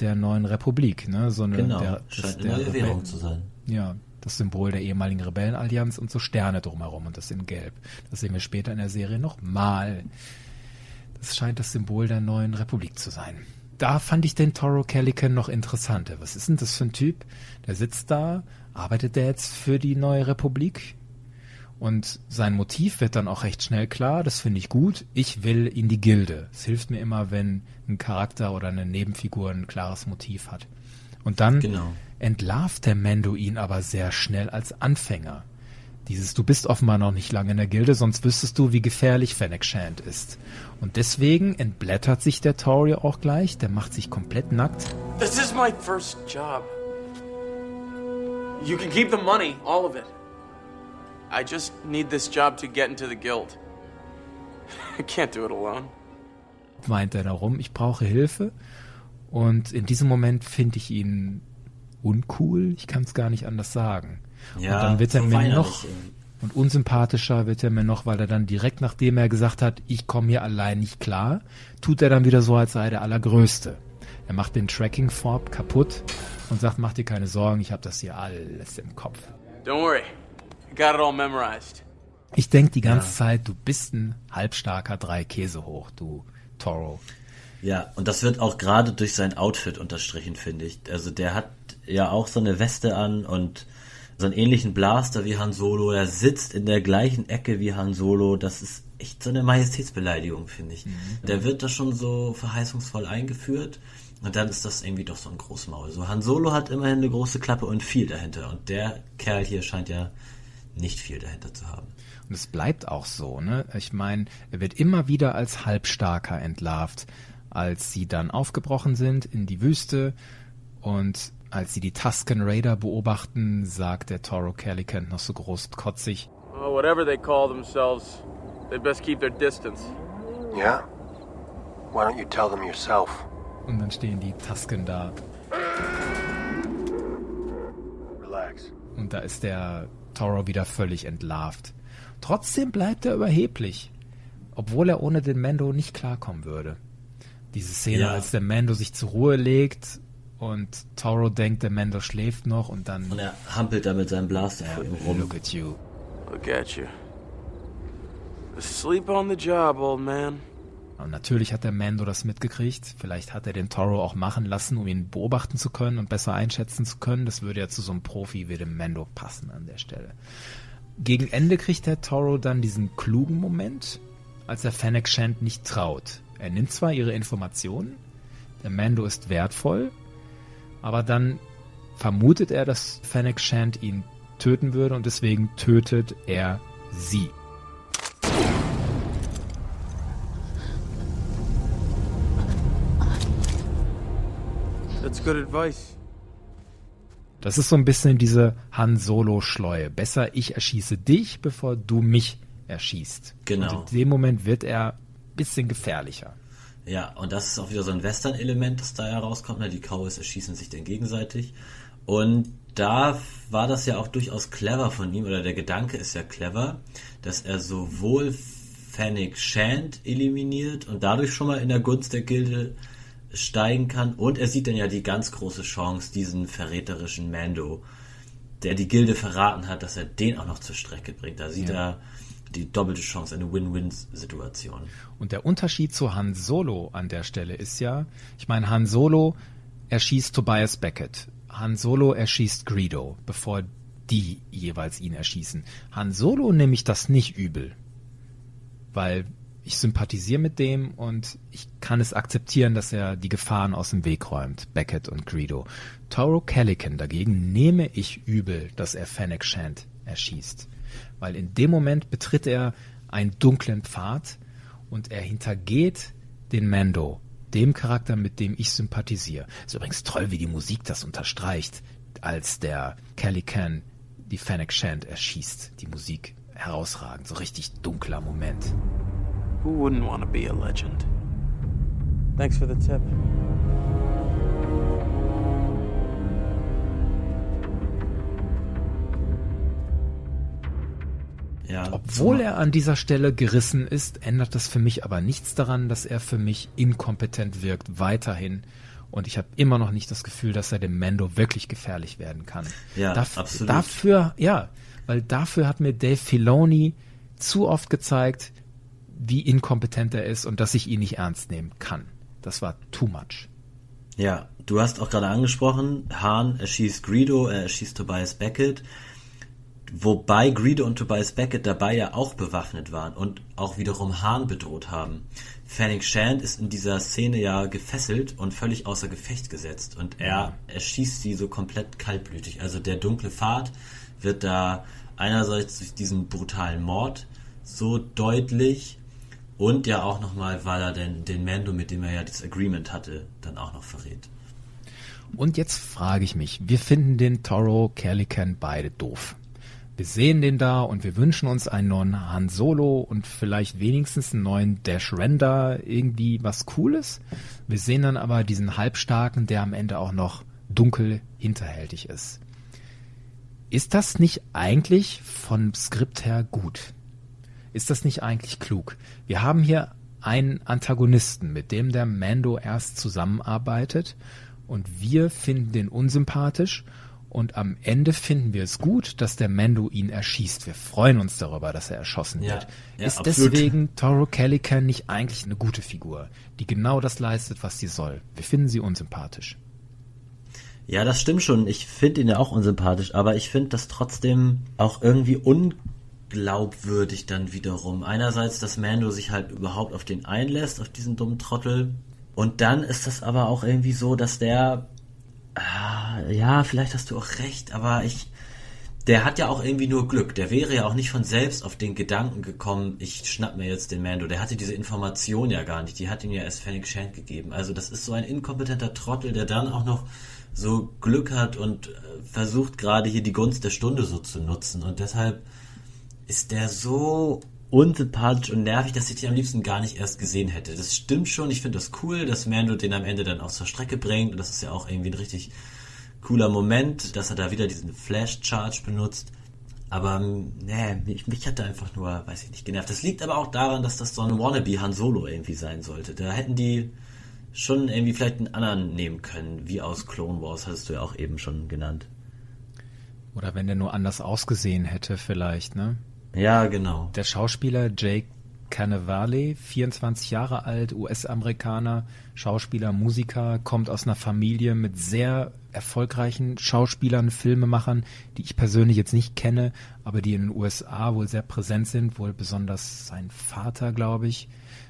der neuen Republik, ne? So eine, Genau, der, scheint eine neue Währung zu sein. Ja, das Symbol der ehemaligen Rebellenallianz und so Sterne drumherum und das in Gelb. Das sehen wir später in der Serie nochmal. Das scheint das Symbol der neuen Republik zu sein. Da fand ich den Toro Calican noch interessanter. Was ist denn das für ein Typ? Der sitzt da, arbeitet der jetzt für die neue Republik? Und sein Motiv wird dann auch recht schnell klar, das finde ich gut. Ich will in die Gilde. Es hilft mir immer, wenn ein Charakter oder eine Nebenfigur ein klares Motiv hat. Und dann Genau. entlarvt der Mendo ihn aber sehr schnell als Anfänger. Dieses, du bist offenbar noch nicht lange in der Gilde, sonst wüsstest du, wie gefährlich Fennec Shand ist. Und deswegen entblättert sich der Tory auch gleich, der macht sich komplett nackt. This is my first job. You can keep the money, all of it. I just need this job to get into the guild. I can't do it alone. weint er darum, ich brauche Hilfe. Und in diesem Moment finde ich ihn uncool, ich kann es gar nicht anders sagen. Ja, und dann wird er so mir noch und unsympathischer wird er mir noch, weil er dann direkt nachdem er gesagt hat, ich komme hier allein nicht klar, tut er dann wieder so, als sei er der Allergrößte. Er macht den Tracking Fob kaputt und sagt, mach dir keine Sorgen, ich habe das hier alles im Kopf. Don't worry. I got it all memorized. Ich denk die ganze Zeit, du bist ein halbstarker drei Käse hoch, du Toro. Ja, und das wird auch gerade durch sein Outfit unterstrichen, finde ich. Also der hat ja auch so eine Weste an und so einen ähnlichen Blaster wie Han Solo. Er sitzt in der gleichen Ecke wie Han Solo. Das ist echt so eine Majestätsbeleidigung, finde ich. Der wird da schon so verheißungsvoll eingeführt. Und dann ist das irgendwie doch so ein Großmaul. So Han Solo hat immerhin eine große Klappe und viel dahinter. Und der Kerl hier scheint ja nicht viel dahinter zu haben. Und es bleibt auch so, ne? Ich meine, er wird immer wieder als Halbstarker entlarvt, als sie dann aufgebrochen sind in die Wüste und als sie die Tusken Raider beobachten, sagt der Toro Calicant noch so großkotzig. Oh, whatever they call themselves, they best keep their distance. Yeah? Why don't you tell them yourself? Und dann stehen die Tusken da. Relax. Und da ist der Toro wieder völlig entlarvt. Trotzdem bleibt er überheblich, obwohl er ohne den Mando nicht klarkommen würde. Diese Szene, ja. als der Mando sich zur Ruhe legt und Toro denkt, der Mando schläft noch und dann Und er hampelt da mit seinem Blaster vor ihm rum. Look at you. Look at you. Asleep on the job, old man. Und natürlich hat der Mando das mitgekriegt. Vielleicht hat er den Toro auch machen lassen, um ihn beobachten zu können und besser einschätzen zu können. Das würde ja zu so einem Profi wie dem Mando passen an der Stelle. Gegen Ende kriegt der Toro dann diesen klugen Moment, als er Fennec Shand nicht traut. Er nimmt zwar ihre Informationen, der Mando ist wertvoll, aber dann vermutet er, dass Fennec Shand ihn töten würde und deswegen tötet er sie. That's good advice. Das ist so ein bisschen diese Han Solo-Schleue. Besser ich erschieße dich, bevor du mich erschießt. Genau. Und in dem Moment wird er ein bisschen gefährlicher. Ja, und das ist auch wieder so ein Western-Element, das da herauskommt. Ne? Die Cowboys erschießen sich dann gegenseitig. Und da war das ja auch durchaus clever von ihm, oder der Gedanke ist ja clever, dass er sowohl Fennec Shand eliminiert und dadurch schon mal in der Gunst der Gilde steigen kann. Und er sieht dann ja die ganz große Chance, diesen verräterischen Mando, der die Gilde verraten hat, dass er den auch noch zur Strecke bringt. Da sieht Ja. er die doppelte Chance, eine Win-Win-Situation. Und der Unterschied zu Han Solo an der Stelle ist ja, ich meine, Han Solo erschießt Tobias Beckett. Han Solo erschießt Greedo, bevor die jeweils ihn erschießen. Han Solo nehme ich das nicht übel, weil ich sympathisiere mit dem und ich kann es akzeptieren, dass er die Gefahren aus dem Weg räumt, Beckett und Greedo. Toro Calican dagegen nehme ich übel, dass er Fennec Shand erschießt, weil in dem Moment betritt er einen dunklen Pfad und er hintergeht den Mando, dem Charakter, mit dem ich sympathisiere. Ist übrigens toll, wie die Musik das unterstreicht, als der Calican die Fennec Shand erschießt. Die Musik herausragend, so richtig dunkler Moment. Who wouldn't want to be a legend? Thanks for the tip. Ja, Obwohl er an dieser Stelle gerissen ist, ändert das für mich aber nichts daran, dass er für mich inkompetent wirkt, weiterhin. Und ich habe immer noch nicht das Gefühl, dass er dem Mando wirklich gefährlich werden kann. Ja, Daf- absolut. Dafür, ja, weil dafür hat mir Dave Filoni zu oft gezeigt, wie inkompetent er ist und dass ich ihn nicht ernst nehmen kann. Das war too much. Ja, du hast auch gerade angesprochen, Hahn erschießt Greedo, er erschießt Tobias Beckett, wobei Greedo und Tobias Beckett dabei ja auch bewaffnet waren und auch wiederum Hahn bedroht haben. Fanning Shand ist in dieser Szene ja gefesselt und völlig außer Gefecht gesetzt und er erschießt sie so komplett kaltblütig. Also der dunkle Pfad wird da einerseits durch diesen brutalen Mord so deutlich und ja auch nochmal, weil er den, den Mando, mit dem er ja das Agreement hatte, dann auch noch verrät. Und jetzt frage ich mich, wir finden den Toro Calican beide doof. Wir sehen den da und wir wünschen uns einen neuen Han Solo und vielleicht wenigstens einen neuen Dash Render, irgendwie was Cooles. Wir sehen dann aber diesen Halbstarken, der am Ende auch noch dunkel hinterhältig ist. Ist das nicht eigentlich vom Skript her gut? Ist das nicht eigentlich klug? Wir haben hier einen Antagonisten, mit dem der Mando erst zusammenarbeitet und wir finden den unsympathisch und am Ende finden wir es gut, dass der Mando ihn erschießt. Wir freuen uns darüber, dass er erschossen Ja, wird. ja, ist absolut. deswegen Toro Calican nicht eigentlich eine gute Figur, die genau das leistet, was sie soll? Wir finden sie unsympathisch. Ja, das stimmt schon. Ich finde ihn ja auch unsympathisch, aber ich finde das trotzdem auch irgendwie unglaubwürdig dann wiederum. Einerseits, dass Mando sich halt überhaupt auf den einlässt, auf diesen dummen Trottel. Und dann ist das aber auch irgendwie so, dass der, ja, vielleicht hast du auch recht, aber ich, der hat ja auch irgendwie nur Glück. Der wäre ja auch nicht von selbst auf den Gedanken gekommen, ich schnapp mir jetzt den Mando. Der hatte diese Information ja gar nicht. Die hat ihm ja erst Fennec Shand gegeben. Also das ist so ein inkompetenter Trottel, der dann auch noch so Glück hat und äh, versucht gerade hier die Gunst der Stunde so zu nutzen. Und deshalb ist der so unsympathisch und nervig, dass ich den am liebsten gar nicht erst gesehen hätte. Das stimmt schon. Ich finde das cool, dass Mando den am Ende dann auch zur Strecke bringt. Und das ist ja auch irgendwie ein richtig cooler Moment, dass er da wieder diesen Flash Charge benutzt. Aber nee, mich, mich hat da einfach nur, weiß ich nicht, genervt. Das liegt aber auch daran, dass das so ein Wannabe Han Solo irgendwie sein sollte. Da hätten die schon irgendwie vielleicht einen anderen nehmen können, wie aus Clone Wars, hattest du ja auch eben schon genannt. Oder wenn der nur anders ausgesehen hätte, vielleicht, ne? Ja, genau. Der Schauspieler Jake Cannavale, 24 Jahre alt, US-Amerikaner, Schauspieler, Musiker, kommt aus einer Familie mit sehr erfolgreichen Schauspielern, Filmemachern, die ich persönlich jetzt nicht kenne, aber die in den USA wohl sehr präsent sind, wohl besonders sein Vater, glaube ich.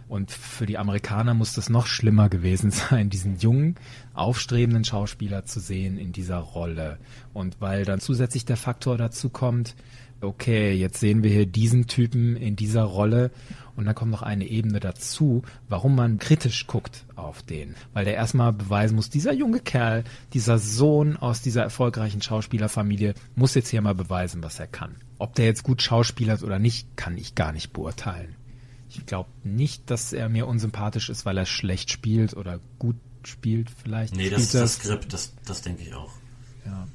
Und für die Amerikaner muss das noch schlimmer gewesen sein, diesen jungen, aufstrebenden Schauspieler zu sehen in dieser Rolle. Und weil dann zusätzlich der Faktor dazu kommt, okay, jetzt sehen wir hier diesen Typen in dieser Rolle und dann kommt noch eine Ebene dazu, warum man kritisch guckt auf den. Weil der erstmal beweisen muss, dieser junge Kerl, dieser Sohn aus dieser erfolgreichen Schauspielerfamilie, muss jetzt hier mal beweisen, was er kann. Ob der jetzt gut schauspielert oder nicht, kann ich gar nicht beurteilen. Ich glaube nicht, dass er mir unsympathisch ist, weil er schlecht spielt oder gut spielt vielleicht. Nee, das ist das Skript, das, das denke ich auch. Ja.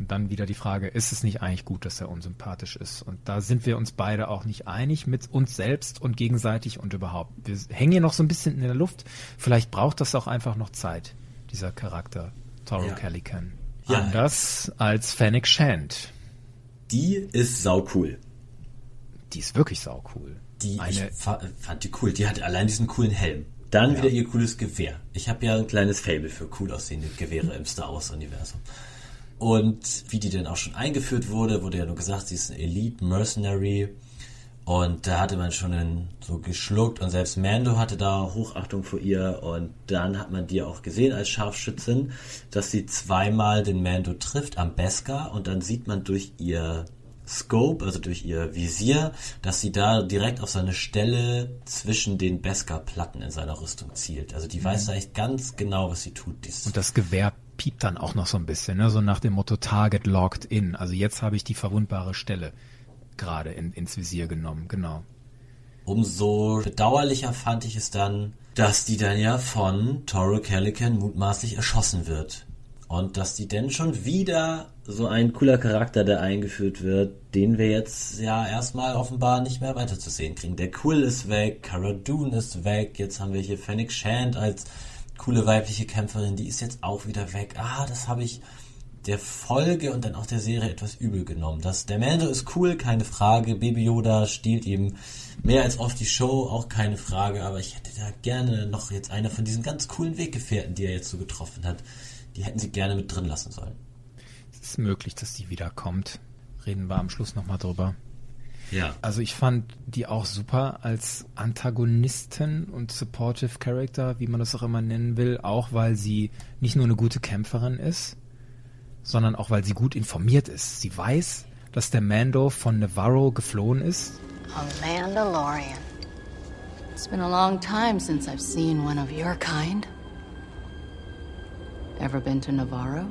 Und dann wieder die Frage, ist es nicht eigentlich gut, dass er unsympathisch ist? Und da sind wir uns beide auch nicht einig mit uns selbst und gegenseitig und überhaupt. Wir hängen hier noch so ein bisschen in der Luft. Vielleicht braucht das auch einfach noch Zeit, dieser Charakter, Toro ja. Calican. Ja. Anders als Fennec Shand. Die ist sau cool. Die ist wirklich sau cool. Die Eine, ich fand die cool. Die hat allein diesen coolen Helm. Dann ja. wieder ihr cooles Gewehr. Ich habe ja ein kleines Fable für cool aussehende Gewehre im Star Wars Universum. Und wie die denn auch schon eingeführt wurde, wurde ja nur gesagt, sie ist ein Elite Mercenary. Und da hatte man schon so geschluckt und selbst Mando hatte da Hochachtung vor ihr. Und dann hat man die auch gesehen als Scharfschützin, dass sie zweimal den Mando trifft am Beskar und dann sieht man durch ihr Scope, also durch ihr Visier, dass sie da direkt auf seine Stelle zwischen den Beskar-Platten in seiner Rüstung zielt. Also die weiß mhm. da echt ganz genau, was sie tut. Dies und das Gewehr piept dann auch noch so ein bisschen, ne? so nach dem Motto Target locked in. Also jetzt habe ich die verwundbare Stelle gerade in, ins Visier genommen, genau. Umso bedauerlicher fand ich es dann, dass die dann ja von Toro Calican mutmaßlich erschossen wird. Und dass die denn schon wieder so ein cooler Charakter, der eingeführt wird, den wir jetzt ja erstmal offenbar nicht mehr weiterzusehen kriegen. Der Quill ist weg, Cara Dune ist weg, jetzt haben wir hier Fennec Shand als coole weibliche Kämpferin, die ist jetzt auch wieder weg. Ah, das habe ich der Folge und dann auch der Serie etwas übel genommen. Das, der Mando ist cool, keine Frage. Baby Yoda stiehlt ihm mehr als oft die Show, auch keine Frage. Aber ich hätte da gerne noch jetzt eine von diesen ganz coolen Weggefährten, die er jetzt so getroffen hat. Die hätten sie gerne mit drin lassen sollen. Es ist möglich, dass die wiederkommt. Reden wir am Schluss nochmal drüber. Ja. Also ich fand die auch super als Antagonisten und Supportive Character, wie man das auch immer nennen will, auch weil sie nicht nur eine gute Kämpferin ist, sondern auch weil sie gut informiert ist. Sie weiß, dass der Mando von Navarro geflohen ist. A Mandalorian. It's been a long time since I've seen one of your kind. Ever been to Navarro?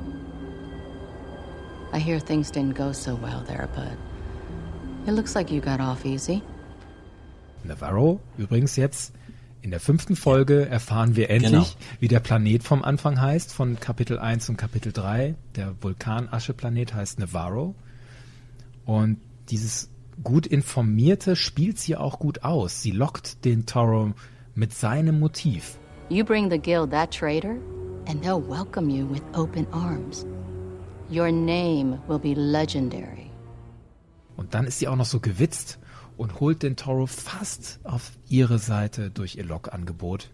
I hear things didn't go so well there, but It looks like you got off easy. Navarro, übrigens jetzt in der fünften Folge erfahren wir endlich, genau. wie der Planet vom Anfang heißt, von Kapitel 1 und Kapitel 3. Der Vulkanascheplanet heißt Navarro. Und dieses gut informierte spielt sie auch gut aus. Sie lockt den Toro mit seinem Motiv. You bring the guild that traitor, and they'll welcome you with open arms. Your name will be legendary. Und dann ist sie auch noch so gewitzt und holt den Toro fast auf ihre Seite durch ihr Log-Angebot.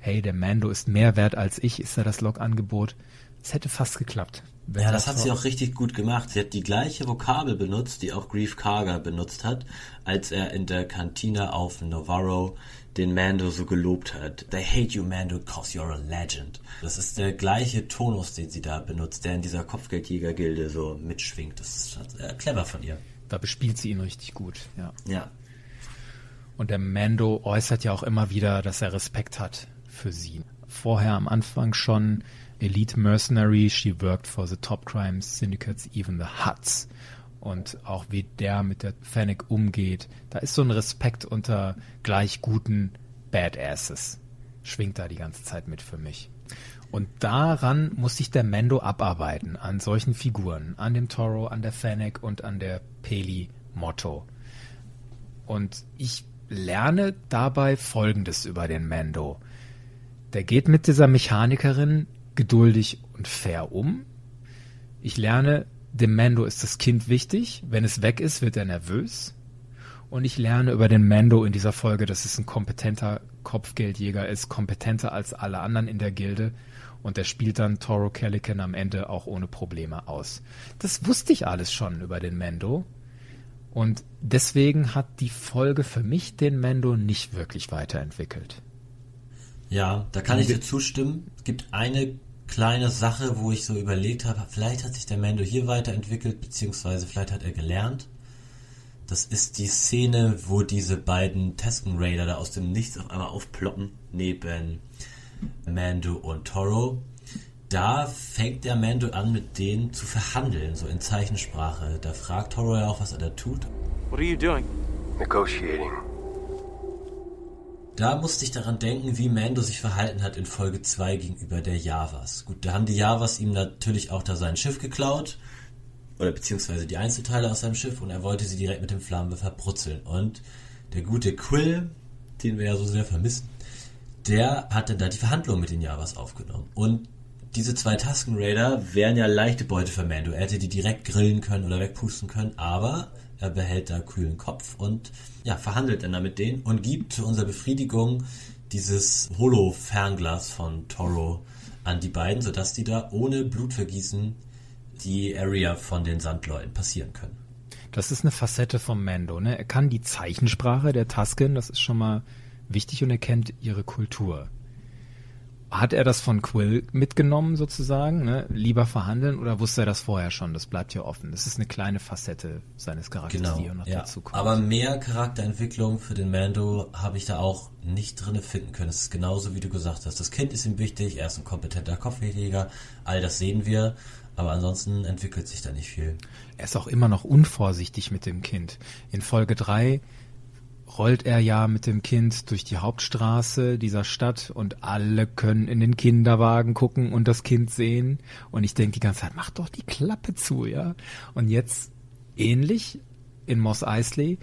Hey, der Mando ist mehr wert als ich, ist ja das Log-Angebot. Es hätte fast geklappt. Ja, das, das hat sie auch richtig gut gemacht. Sie hat die gleiche Vokabel benutzt, die auch Grief Karga benutzt hat, als er in der Kantine auf Navarro den Mando so gelobt hat. They hate you, Mando, cause you're a legend. Das ist der gleiche Tonus, den sie da benutzt, der in dieser Kopfgeldjäger-Gilde so mitschwingt. Das ist äh, clever von ihr. Da bespielt sie ihn richtig gut, ja. Ja. Und der Mando äußert ja auch immer wieder, dass er Respekt hat für sie. Vorher am Anfang schon Elite Mercenary, she worked for the top crime syndicates, even the Huts. Und auch wie der mit der Fennec umgeht, da ist so ein Respekt unter gleich guten Badasses. Schwingt da die ganze Zeit mit für mich. Und daran muss sich der Mendo abarbeiten, an solchen Figuren, an dem Toro, an der Fennec und an der Peli Motto. Und ich lerne dabei Folgendes über den Mando. Der geht mit dieser Mechanikerin geduldig und fair um. Ich lerne, dem Mando ist das Kind wichtig. Wenn es weg ist, wird er nervös. Und ich lerne über den Mando in dieser Folge, dass es ein kompetenter Kopfgeldjäger ist, kompetenter als alle anderen in der Gilde. Und der spielt dann Toro Calican am Ende auch ohne Probleme aus. Das wusste ich alles schon über den Mando. Und deswegen hat die Folge für mich den Mando nicht wirklich weiterentwickelt. Ja, da kann ich dir zustimmen. Es gibt eine kleine Sache, wo ich so überlegt habe, vielleicht hat sich der Mando hier weiterentwickelt, beziehungsweise vielleicht hat er gelernt. Das ist die Szene, wo diese beiden Tesken Raider da aus dem Nichts auf einmal aufploppen, neben Mando und Toro. Da fängt der Mando an, mit denen zu verhandeln, so in Zeichensprache. Da fragt Toro ja auch, was er da tut. What are you doing? Negotiating. Da musste ich daran denken, wie Mando sich verhalten hat in Folge 2 gegenüber der Javas. Gut, da haben die Javas ihm natürlich auch da sein Schiff geklaut. Oder beziehungsweise die Einzelteile aus seinem Schiff und er wollte sie direkt mit dem Flammenwerfer brutzeln. Und der gute Quill, den wir ja so sehr vermissen, der hat dann da die Verhandlungen mit den Javas aufgenommen. Und diese zwei Tusken Raider wären ja leichte Beute für Mando. Er hätte die direkt grillen können oder wegpusten können, aber er behält da kühlen Kopf und ja, verhandelt dann da mit denen und gibt zu unserer Befriedigung dieses Holo-Fernglas von Toro an die beiden, sodass die da ohne Blutvergießen die Area von den Sandleuten passieren können. Das ist eine Facette vom Mando. Ne? Er kann die Zeichensprache der Tusken, das ist schon mal wichtig und er kennt ihre Kultur. Hat er das von Quill mitgenommen sozusagen? Ne? Lieber verhandeln oder wusste er das vorher schon? Das bleibt ja offen. Das ist eine kleine Facette seines Charakters, Genau, die noch ja. dazu kommt. Aber mehr Charakterentwicklung für den Mando habe ich da auch nicht drinne finden können. Es ist genauso, wie du gesagt hast. Das Kind ist ihm wichtig, er ist ein kompetenter Kopfgeldjäger, all das sehen wir. Aber ansonsten entwickelt sich da nicht viel. Er ist auch immer noch unvorsichtig mit dem Kind. In Folge 3 rollt er ja mit dem Kind durch die Hauptstraße dieser Stadt und alle können in den Kinderwagen gucken und das Kind sehen. Und ich denke die ganze Zeit, mach doch die Klappe zu, ja. Und jetzt ähnlich in Moss Eisley.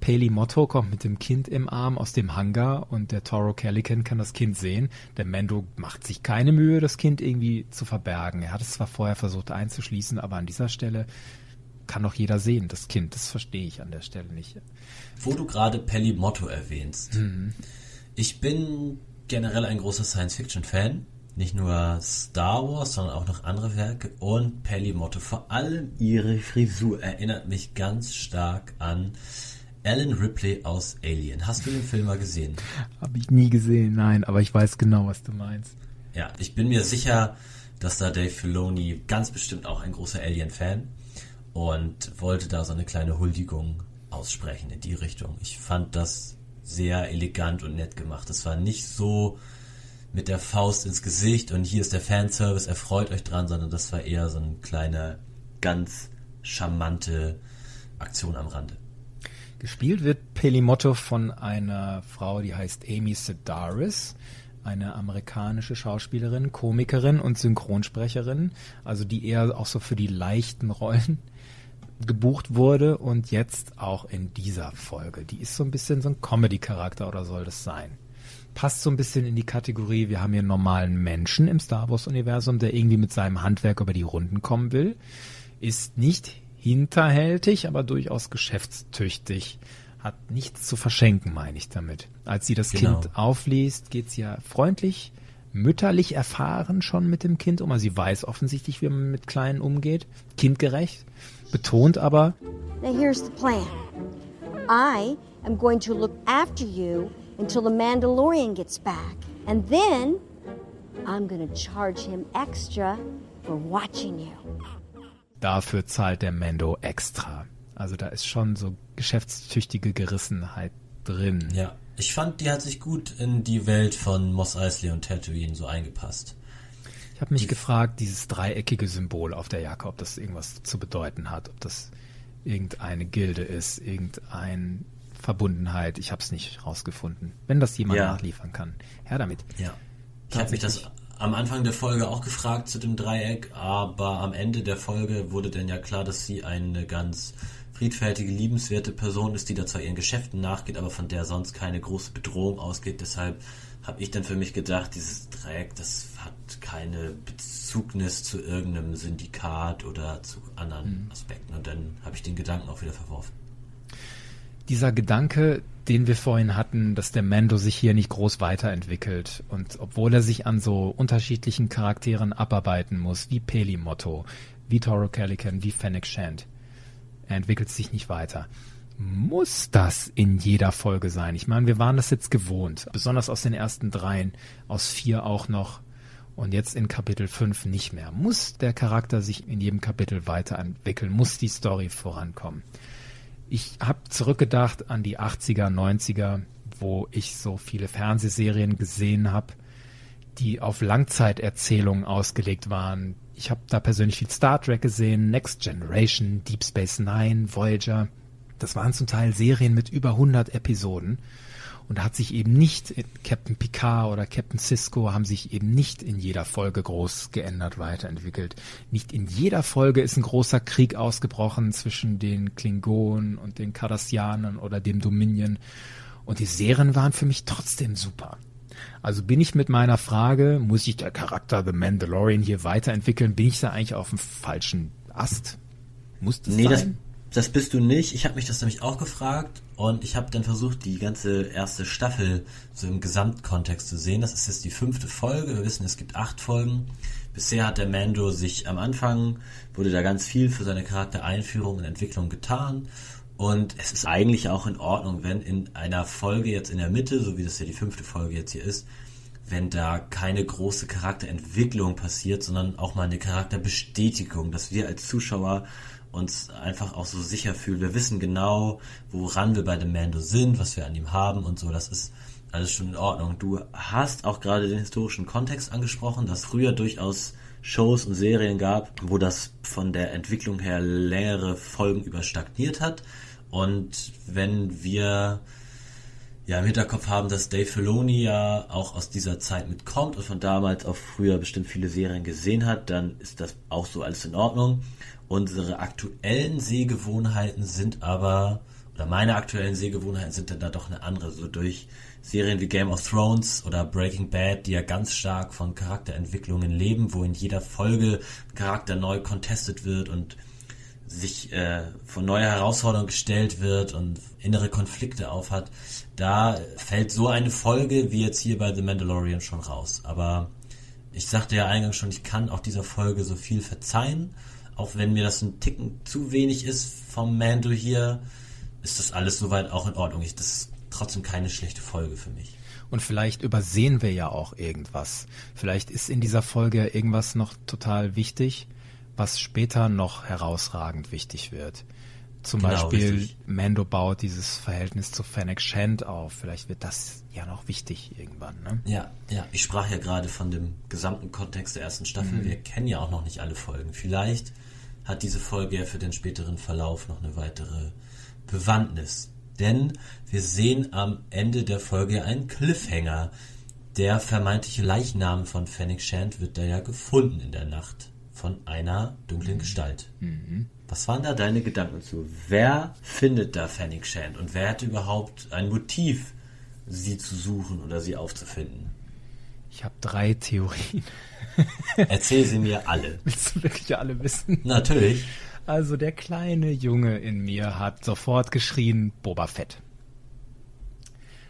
Paley Motto kommt mit dem Kind im Arm aus dem Hangar und der Toro Calican kann das Kind sehen. Der Mando macht sich keine Mühe, das Kind irgendwie zu verbergen. Er hat es zwar vorher versucht einzuschließen, aber an dieser Stelle kann doch jeder sehen, das Kind. Das verstehe ich an der Stelle nicht. Wo du gerade Pelli Motto erwähnst. Ich bin generell ein großer Science-Fiction-Fan. Nicht nur Star Wars, sondern auch noch andere Werke. Und Pelli Motto, vor allem ihre Frisur, erinnert mich ganz stark an Alan Ripley aus Alien. Hast du den Film mal gesehen? Habe ich nie gesehen, nein, aber ich weiß genau, was du meinst. Ja, ich bin mir sicher, dass da Dave Filoni ganz bestimmt auch ein großer Alien-Fan und wollte da so eine kleine Huldigung aussprechen in die Richtung. Ich fand das sehr elegant und nett gemacht. Es war nicht so mit der Faust ins Gesicht und hier ist der Fanservice, erfreut euch dran, sondern das war eher so eine kleine, ganz charmante Aktion am Rande. Gespielt wird Pelimotto von einer Frau, die heißt Amy Sedaris, eine amerikanische Schauspielerin, Komikerin und Synchronsprecherin, also die eher auch so für die leichten Rollen gebucht wurde und jetzt auch in dieser Folge. Die ist so ein bisschen so ein Comedy-Charakter oder soll das sein? Passt so ein bisschen in die Kategorie, wir haben hier einen normalen Menschen im Star Wars-Universum, der irgendwie mit seinem Handwerk über die Runden kommen will. Ist nicht hinterhältig, aber durchaus geschäftstüchtig. Hat nichts zu verschenken, meine ich damit. Als sie das Genau. Kind aufliest, geht sie ja freundlich, mütterlich erfahren schon mit dem Kind um. Also sie weiß offensichtlich, wie man mit Kleinen umgeht. Kindgerecht. Betont aber, Now, here's the plan I am going to look after you until the Mandalorian gets back. And then I'm going to charge him extra for watching you. dafür zahlt der Mando extra. Also da ist schon so geschäftstüchtige Gerissenheit drin. Ja, ich fand, die hat sich gut in die Welt von Moss Eisley und Tatooine so eingepasst. Ich habe mich gefragt, dieses dreieckige Symbol auf der Jacke, ob das irgendwas zu bedeuten hat, ob das irgendeine Gilde ist, irgendeine Verbundenheit. Ich habe es nicht rausgefunden. Wenn das jemand Ja. nachliefern kann, her damit. Ja. Ich habe mich das am Anfang der Folge auch gefragt zu dem Dreieck, aber am Ende der Folge wurde dann ja klar, dass sie eine ganz friedfertige, liebenswerte Person ist, die da zwar ihren Geschäften nachgeht, aber von der sonst keine große Bedrohung ausgeht. Deshalb habe ich dann für mich gedacht, dieses Dreieck, das hat keine Bezugnis zu irgendeinem Syndikat oder zu anderen mhm. Aspekten. Und dann habe ich den Gedanken auch wieder verworfen. Dieser Gedanke, den wir vorhin hatten, dass der Mando sich hier nicht groß weiterentwickelt und obwohl er sich an so unterschiedlichen Charakteren abarbeiten muss, wie Pelimotto, wie Toro Calican, wie Fennec Shand, er entwickelt sich nicht weiter. Muss das in jeder Folge sein? Ich meine, wir waren das jetzt gewohnt, besonders aus den ersten dreien, aus vier auch noch und jetzt in Kapitel 5 nicht mehr. Muss der Charakter sich in jedem Kapitel weiterentwickeln? Muss die Story vorankommen? Ich habe zurückgedacht an die 80er, 90er, wo ich so viele Fernsehserien gesehen habe, die auf Langzeiterzählungen ausgelegt waren, ich habe da persönlich viel Star Trek gesehen, Next Generation, Deep Space Nine, Voyager. Das waren zum Teil Serien mit über 100 Episoden. Und da hat sich eben nicht Captain Picard oder Captain Cisco haben sich eben nicht in jeder Folge groß geändert, weiterentwickelt. Nicht in jeder Folge ist ein großer Krieg ausgebrochen zwischen den Klingonen und den Cardassianern oder dem Dominion. Und die Serien waren für mich trotzdem super. Also bin ich mit meiner Frage, muss ich der Charakter The Mandalorian hier weiterentwickeln, bin ich da eigentlich auf dem falschen Ast? Muss das nee, sein? Das, das bist du nicht. Ich habe mich das nämlich auch gefragt und ich habe dann versucht, die ganze erste Staffel so im Gesamtkontext zu sehen. Das ist jetzt die fünfte Folge. Wir wissen, es gibt acht Folgen. Bisher hat der Mando sich am Anfang, wurde da ganz viel für seine Charaktereinführung und Entwicklung getan und es ist eigentlich auch in Ordnung, wenn in einer Folge jetzt in der Mitte, so wie das ja die fünfte Folge jetzt hier ist, wenn da keine große Charakterentwicklung passiert, sondern auch mal eine Charakterbestätigung, dass wir als Zuschauer uns einfach auch so sicher fühlen. Wir wissen genau, woran wir bei dem Mando sind, was wir an ihm haben und so. Das ist alles schon in Ordnung. Du hast auch gerade den historischen Kontext angesprochen, dass früher durchaus Shows und Serien gab, wo das von der Entwicklung her längere Folgen über stagniert hat. Und wenn wir ja im Hinterkopf haben, dass Dave Filoni ja auch aus dieser Zeit mitkommt und von damals auch früher bestimmt viele Serien gesehen hat, dann ist das auch so alles in Ordnung. Unsere aktuellen Sehgewohnheiten sind aber, oder meine aktuellen Sehgewohnheiten sind dann da doch eine andere. So durch Serien wie Game of Thrones oder Breaking Bad, die ja ganz stark von Charakterentwicklungen leben, wo in jeder Folge ein Charakter neu contestet wird und sich äh, vor neue Herausforderungen gestellt wird und innere Konflikte aufhat, da fällt so eine Folge wie jetzt hier bei The Mandalorian schon raus. Aber ich sagte ja eingangs schon, ich kann auch dieser Folge so viel verzeihen, auch wenn mir das ein Ticken zu wenig ist vom Mando hier, ist das alles soweit auch in Ordnung. Ich, das trotzdem keine schlechte Folge für mich. Und vielleicht übersehen wir ja auch irgendwas. Vielleicht ist in dieser Folge irgendwas noch total wichtig was später noch herausragend wichtig wird. Zum genau, Beispiel richtig. Mando baut dieses Verhältnis zu Fennec Shand auf. Vielleicht wird das ja noch wichtig irgendwann. Ne? Ja, ja. Ich sprach ja gerade von dem gesamten Kontext der ersten Staffel. Mhm. Wir kennen ja auch noch nicht alle Folgen. Vielleicht hat diese Folge ja für den späteren Verlauf noch eine weitere Bewandtnis. Denn wir sehen am Ende der Folge einen Cliffhanger. Der vermeintliche Leichnam von Fennec Shand wird da ja gefunden in der Nacht von einer dunklen mhm. Gestalt. Mhm. Was waren da deine Gedanken zu? Wer findet da Fanning Shand und wer hat überhaupt ein Motiv, sie zu suchen oder sie aufzufinden? Ich habe drei Theorien. Erzähl sie mir alle. Willst du wirklich alle wissen? Natürlich. Also der kleine Junge in mir hat sofort geschrien, Boba Fett.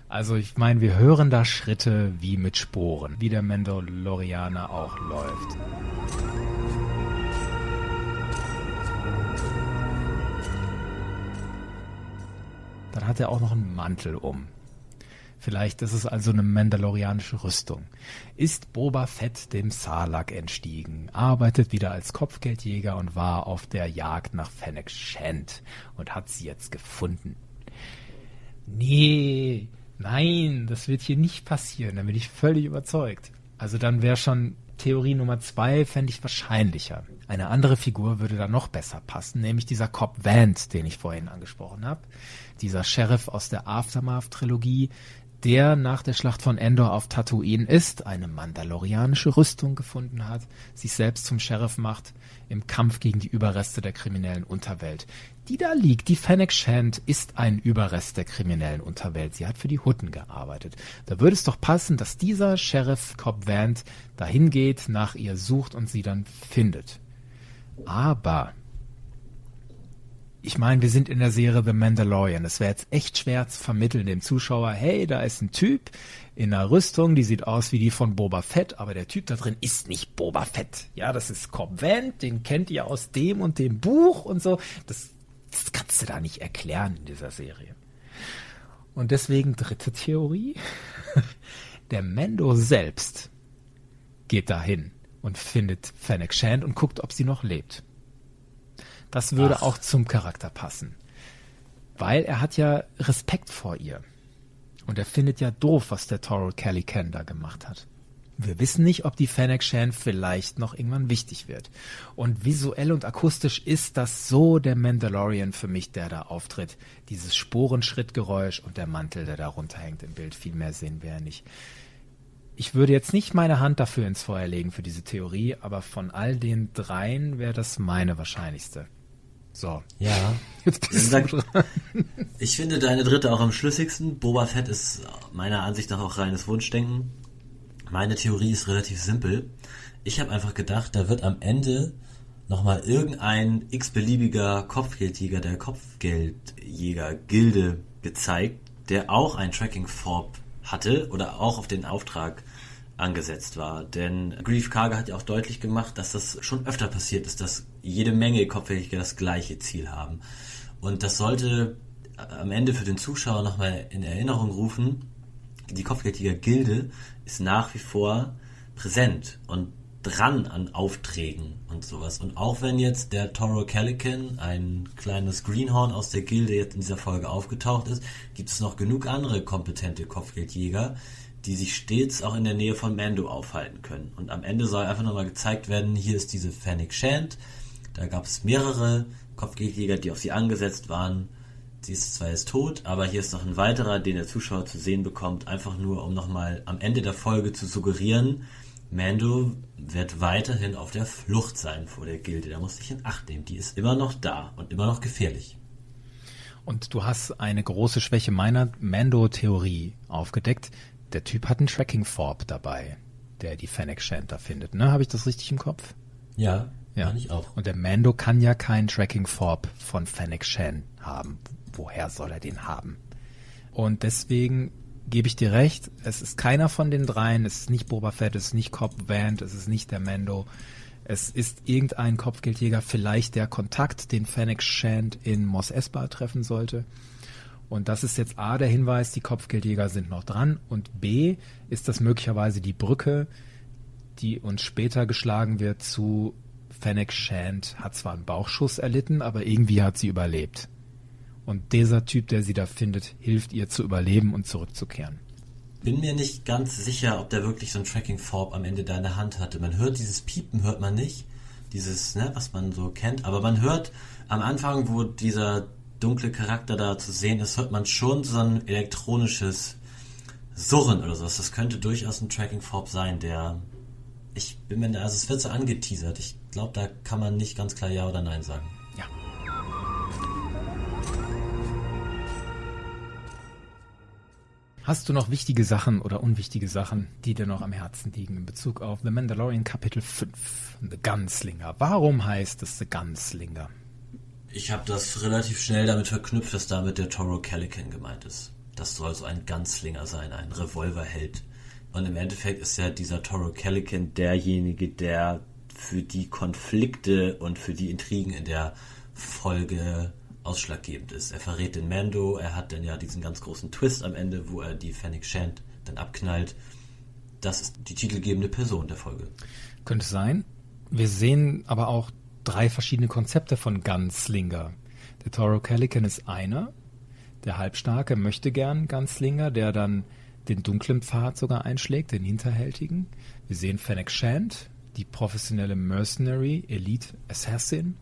Also ich meine, wir hören da Schritte wie mit Sporen, wie der Mandalorianer auch läuft. Dann hat er auch noch einen Mantel um. Vielleicht ist es also eine mandalorianische Rüstung. Ist Boba Fett dem Sarlacc entstiegen, arbeitet wieder als Kopfgeldjäger und war auf der Jagd nach Fennec Shand und hat sie jetzt gefunden. Nee, nein, das wird hier nicht passieren, da bin ich völlig überzeugt. Also dann wäre schon Theorie Nummer zwei, fände ich wahrscheinlicher. Eine andere Figur würde da noch besser passen, nämlich dieser Cobb Vant, den ich vorhin angesprochen habe dieser Sheriff aus der Aftermath-Trilogie, der nach der Schlacht von Endor auf Tatooine ist, eine mandalorianische Rüstung gefunden hat, sich selbst zum Sheriff macht im Kampf gegen die Überreste der kriminellen Unterwelt. Die da liegt, die Fennec Shand, ist ein Überrest der kriminellen Unterwelt. Sie hat für die Hutten gearbeitet. Da würde es doch passen, dass dieser Sheriff Cobb Vant dahin geht, nach ihr sucht und sie dann findet. Aber ich meine, wir sind in der Serie The Mandalorian. Es wäre jetzt echt schwer zu vermitteln dem Zuschauer, hey, da ist ein Typ in einer Rüstung, die sieht aus wie die von Boba Fett, aber der Typ da drin ist nicht Boba Fett. Ja, das ist Cobb Vanth, den kennt ihr aus dem und dem Buch und so. Das, das kannst du da nicht erklären in dieser Serie. Und deswegen dritte Theorie. Der Mendo selbst geht dahin und findet Fennec Shand und guckt, ob sie noch lebt. Das würde Ach. auch zum Charakter passen. Weil er hat ja Respekt vor ihr. Und er findet ja doof, was der Toro Kelly Ken da gemacht hat. Wir wissen nicht, ob die Fennec Shan vielleicht noch irgendwann wichtig wird. Und visuell und akustisch ist das so der Mandalorian für mich, der da auftritt. Dieses Sporenschrittgeräusch und der Mantel, der da runterhängt im Bild. Viel mehr sehen wir ja nicht. Ich würde jetzt nicht meine Hand dafür ins Feuer legen für diese Theorie, aber von all den dreien wäre das meine wahrscheinlichste. So. Ja. Jetzt bist du dran. Ich finde deine dritte auch am schlüssigsten. Boba Fett ist meiner Ansicht nach auch reines Wunschdenken. Meine Theorie ist relativ simpel. Ich habe einfach gedacht, da wird am Ende nochmal irgendein x-beliebiger Kopfgeldjäger der Kopfgeldjäger-Gilde gezeigt, der auch ein Tracking-Forb hatte oder auch auf den Auftrag angesetzt war. Denn Grief Karger hat ja auch deutlich gemacht, dass das schon öfter passiert ist, dass jede Menge Kopfhörer das gleiche Ziel haben. Und das sollte am Ende für den Zuschauer nochmal in Erinnerung rufen, die Kopfgeldjäger-Gilde ist nach wie vor präsent und dran an Aufträgen und sowas. Und auch wenn jetzt der Toro Calican, ein kleines Greenhorn aus der Gilde, jetzt in dieser Folge aufgetaucht ist, gibt es noch genug andere kompetente Kopfgeldjäger, die sich stets auch in der Nähe von Mando aufhalten können. Und am Ende soll einfach nochmal gezeigt werden, hier ist diese Fennec Shand, da gab es mehrere Kopfgeldjäger, die auf sie angesetzt waren. Sie ist zwar jetzt tot, aber hier ist noch ein weiterer, den der Zuschauer zu sehen bekommt, einfach nur, um nochmal am Ende der Folge zu suggerieren, Mando wird weiterhin auf der Flucht sein vor der Gilde. Da muss sich in Acht nehmen. Die ist immer noch da und immer noch gefährlich. Und du hast eine große Schwäche meiner Mando-Theorie aufgedeckt der Typ hat einen Tracking Forb dabei, der die Fennec Shanta findet, ne? Habe ich das richtig im Kopf? Ja, ja. ich auch. Und der Mando kann ja keinen Tracking Forb von Fennec Shan haben. Woher soll er den haben? Und deswegen gebe ich dir recht, es ist keiner von den dreien, es ist nicht Boba Fett, es ist nicht Cobb Vant, es ist nicht der Mando. Es ist irgendein Kopfgeldjäger, vielleicht der Kontakt, den Fennec Shand in Mos Espa treffen sollte. Und das ist jetzt A, der Hinweis, die Kopfgeldjäger sind noch dran. Und B, ist das möglicherweise die Brücke, die uns später geschlagen wird zu Fennec Shand hat zwar einen Bauchschuss erlitten, aber irgendwie hat sie überlebt. Und dieser Typ, der sie da findet, hilft ihr zu überleben und zurückzukehren. Bin mir nicht ganz sicher, ob der wirklich so ein Tracking Forb am Ende da in der Hand hatte. Man hört dieses Piepen, hört man nicht. Dieses, ne, was man so kennt. Aber man hört am Anfang, wo dieser dunkle Charakter da zu sehen ist, hört man schon so ein elektronisches Surren oder sowas. Das könnte durchaus ein Tracking Forb sein, der ich bin mir, also es wird so angeteasert. Ich glaube, da kann man nicht ganz klar Ja oder Nein sagen. Ja. Hast du noch wichtige Sachen oder unwichtige Sachen, die dir noch am Herzen liegen in Bezug auf The Mandalorian Kapitel 5, The Gunslinger? Warum heißt es The Gunslinger? Ich habe das relativ schnell damit verknüpft, dass damit der Toro Calican gemeint ist. Das soll so ein Gunslinger sein, ein Revolverheld. Und im Endeffekt ist ja dieser Toro Calican derjenige, der für die Konflikte und für die Intrigen in der Folge ausschlaggebend ist. Er verrät den Mando, er hat dann ja diesen ganz großen Twist am Ende, wo er die Fennec Shand dann abknallt. Das ist die titelgebende Person der Folge. Könnte sein. Wir sehen aber auch drei verschiedene Konzepte von Gunslinger. Der Toro Calican ist einer, der Halbstarke möchte gern Gunslinger, der dann den dunklen Pfad sogar einschlägt, den hinterhältigen. Wir sehen Fennec Shand, die professionelle Mercenary, Elite Assassin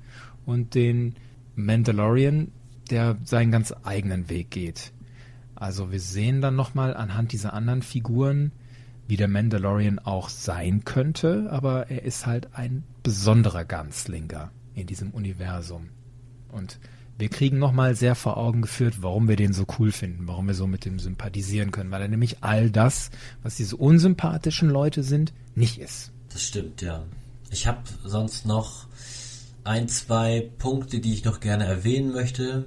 und den Mandalorian, der seinen ganz eigenen Weg geht. Also wir sehen dann nochmal anhand dieser anderen Figuren, wie der Mandalorian auch sein könnte, aber er ist halt ein besonderer Ganzlinger in diesem Universum. Und wir kriegen nochmal sehr vor Augen geführt, warum wir den so cool finden, warum wir so mit dem sympathisieren können, weil er nämlich all das, was diese unsympathischen Leute sind, nicht ist. Das stimmt, ja. Ich habe sonst noch ein, zwei Punkte, die ich noch gerne erwähnen möchte.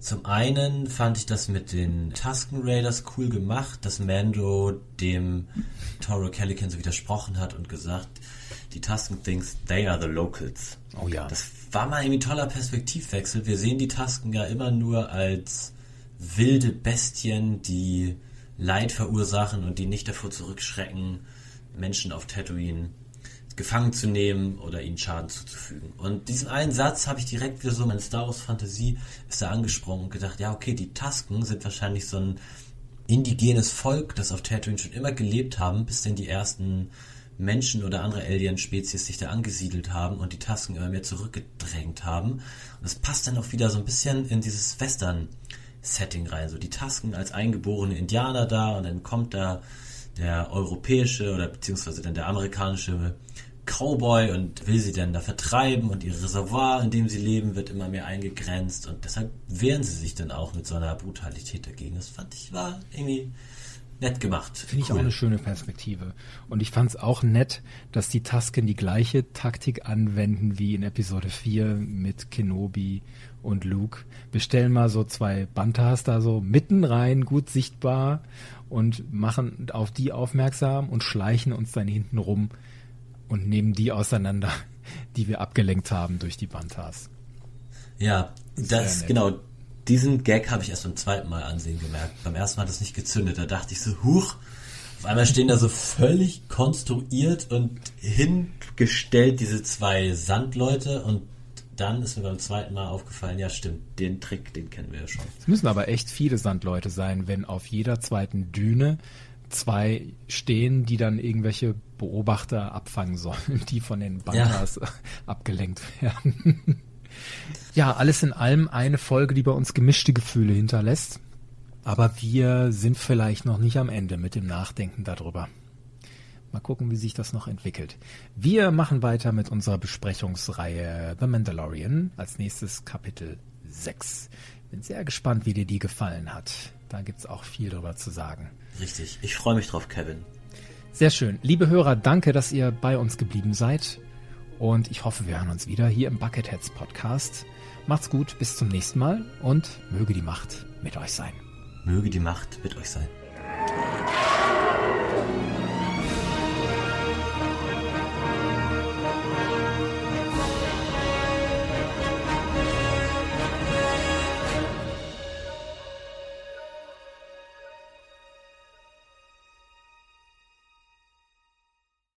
Zum einen fand ich das mit den Tusken Raiders cool gemacht, dass Mando dem Toro Calican so widersprochen hat und gesagt, die Tusken thinks they are the locals. Oh ja. Das war mal irgendwie ein toller Perspektivwechsel. Wir sehen die Tusken ja immer nur als wilde Bestien, die Leid verursachen und die nicht davor zurückschrecken, Menschen auf Tatooine gefangen zu nehmen oder ihnen Schaden zuzufügen. Und diesen einen Satz habe ich direkt wieder so, meine Star Wars Fantasie ist da angesprungen und gedacht, ja okay, die Tasken sind wahrscheinlich so ein indigenes Volk, das auf Tatooine schon immer gelebt haben, bis denn die ersten Menschen oder andere Alien-Spezies sich da angesiedelt haben und die Tasken immer mehr zurückgedrängt haben. Und das passt dann auch wieder so ein bisschen in dieses Western-Setting rein. So die Tasken als eingeborene Indianer da und dann kommt da der europäische oder beziehungsweise dann der amerikanische Cowboy und will sie dann da vertreiben und ihr Reservoir, in dem sie leben, wird immer mehr eingegrenzt und deshalb wehren sie sich dann auch mit so einer Brutalität dagegen. Das fand ich war irgendwie nett gemacht. Finde ich cool. auch eine schöne Perspektive. Und ich fand es auch nett, dass die Tasken die gleiche Taktik anwenden wie in Episode 4 mit Kenobi und Luke. Wir stellen mal so zwei Bantas da so mitten rein, gut sichtbar und machen auf die aufmerksam und schleichen uns dann hinten rum und nehmen die auseinander, die wir abgelenkt haben durch die Bantas. Ja, das, genau, diesen Gag habe ich erst beim zweiten Mal ansehen gemerkt. Beim ersten Mal hat das nicht gezündet. Da dachte ich so, huch, auf einmal stehen da so völlig konstruiert und hingestellt diese zwei Sandleute und dann ist mir beim zweiten Mal aufgefallen, ja stimmt, den Trick, den kennen wir ja schon. Es müssen aber echt viele Sandleute sein, wenn auf jeder zweiten Düne zwei stehen, die dann irgendwelche Beobachter abfangen sollen, die von den Bandas ja. abgelenkt werden. ja, alles in allem eine Folge, die bei uns gemischte Gefühle hinterlässt. Aber wir sind vielleicht noch nicht am Ende mit dem Nachdenken darüber. Mal gucken, wie sich das noch entwickelt. Wir machen weiter mit unserer Besprechungsreihe The Mandalorian. Als nächstes Kapitel 6. Bin sehr gespannt, wie dir die gefallen hat. Da gibt's auch viel drüber zu sagen. Richtig. Ich freue mich drauf, Kevin. Sehr schön. Liebe Hörer, danke, dass ihr bei uns geblieben seid. Und ich hoffe, wir hören uns wieder hier im Bucketheads Podcast. Macht's gut, bis zum nächsten Mal und möge die Macht mit euch sein. Möge die Macht mit euch sein.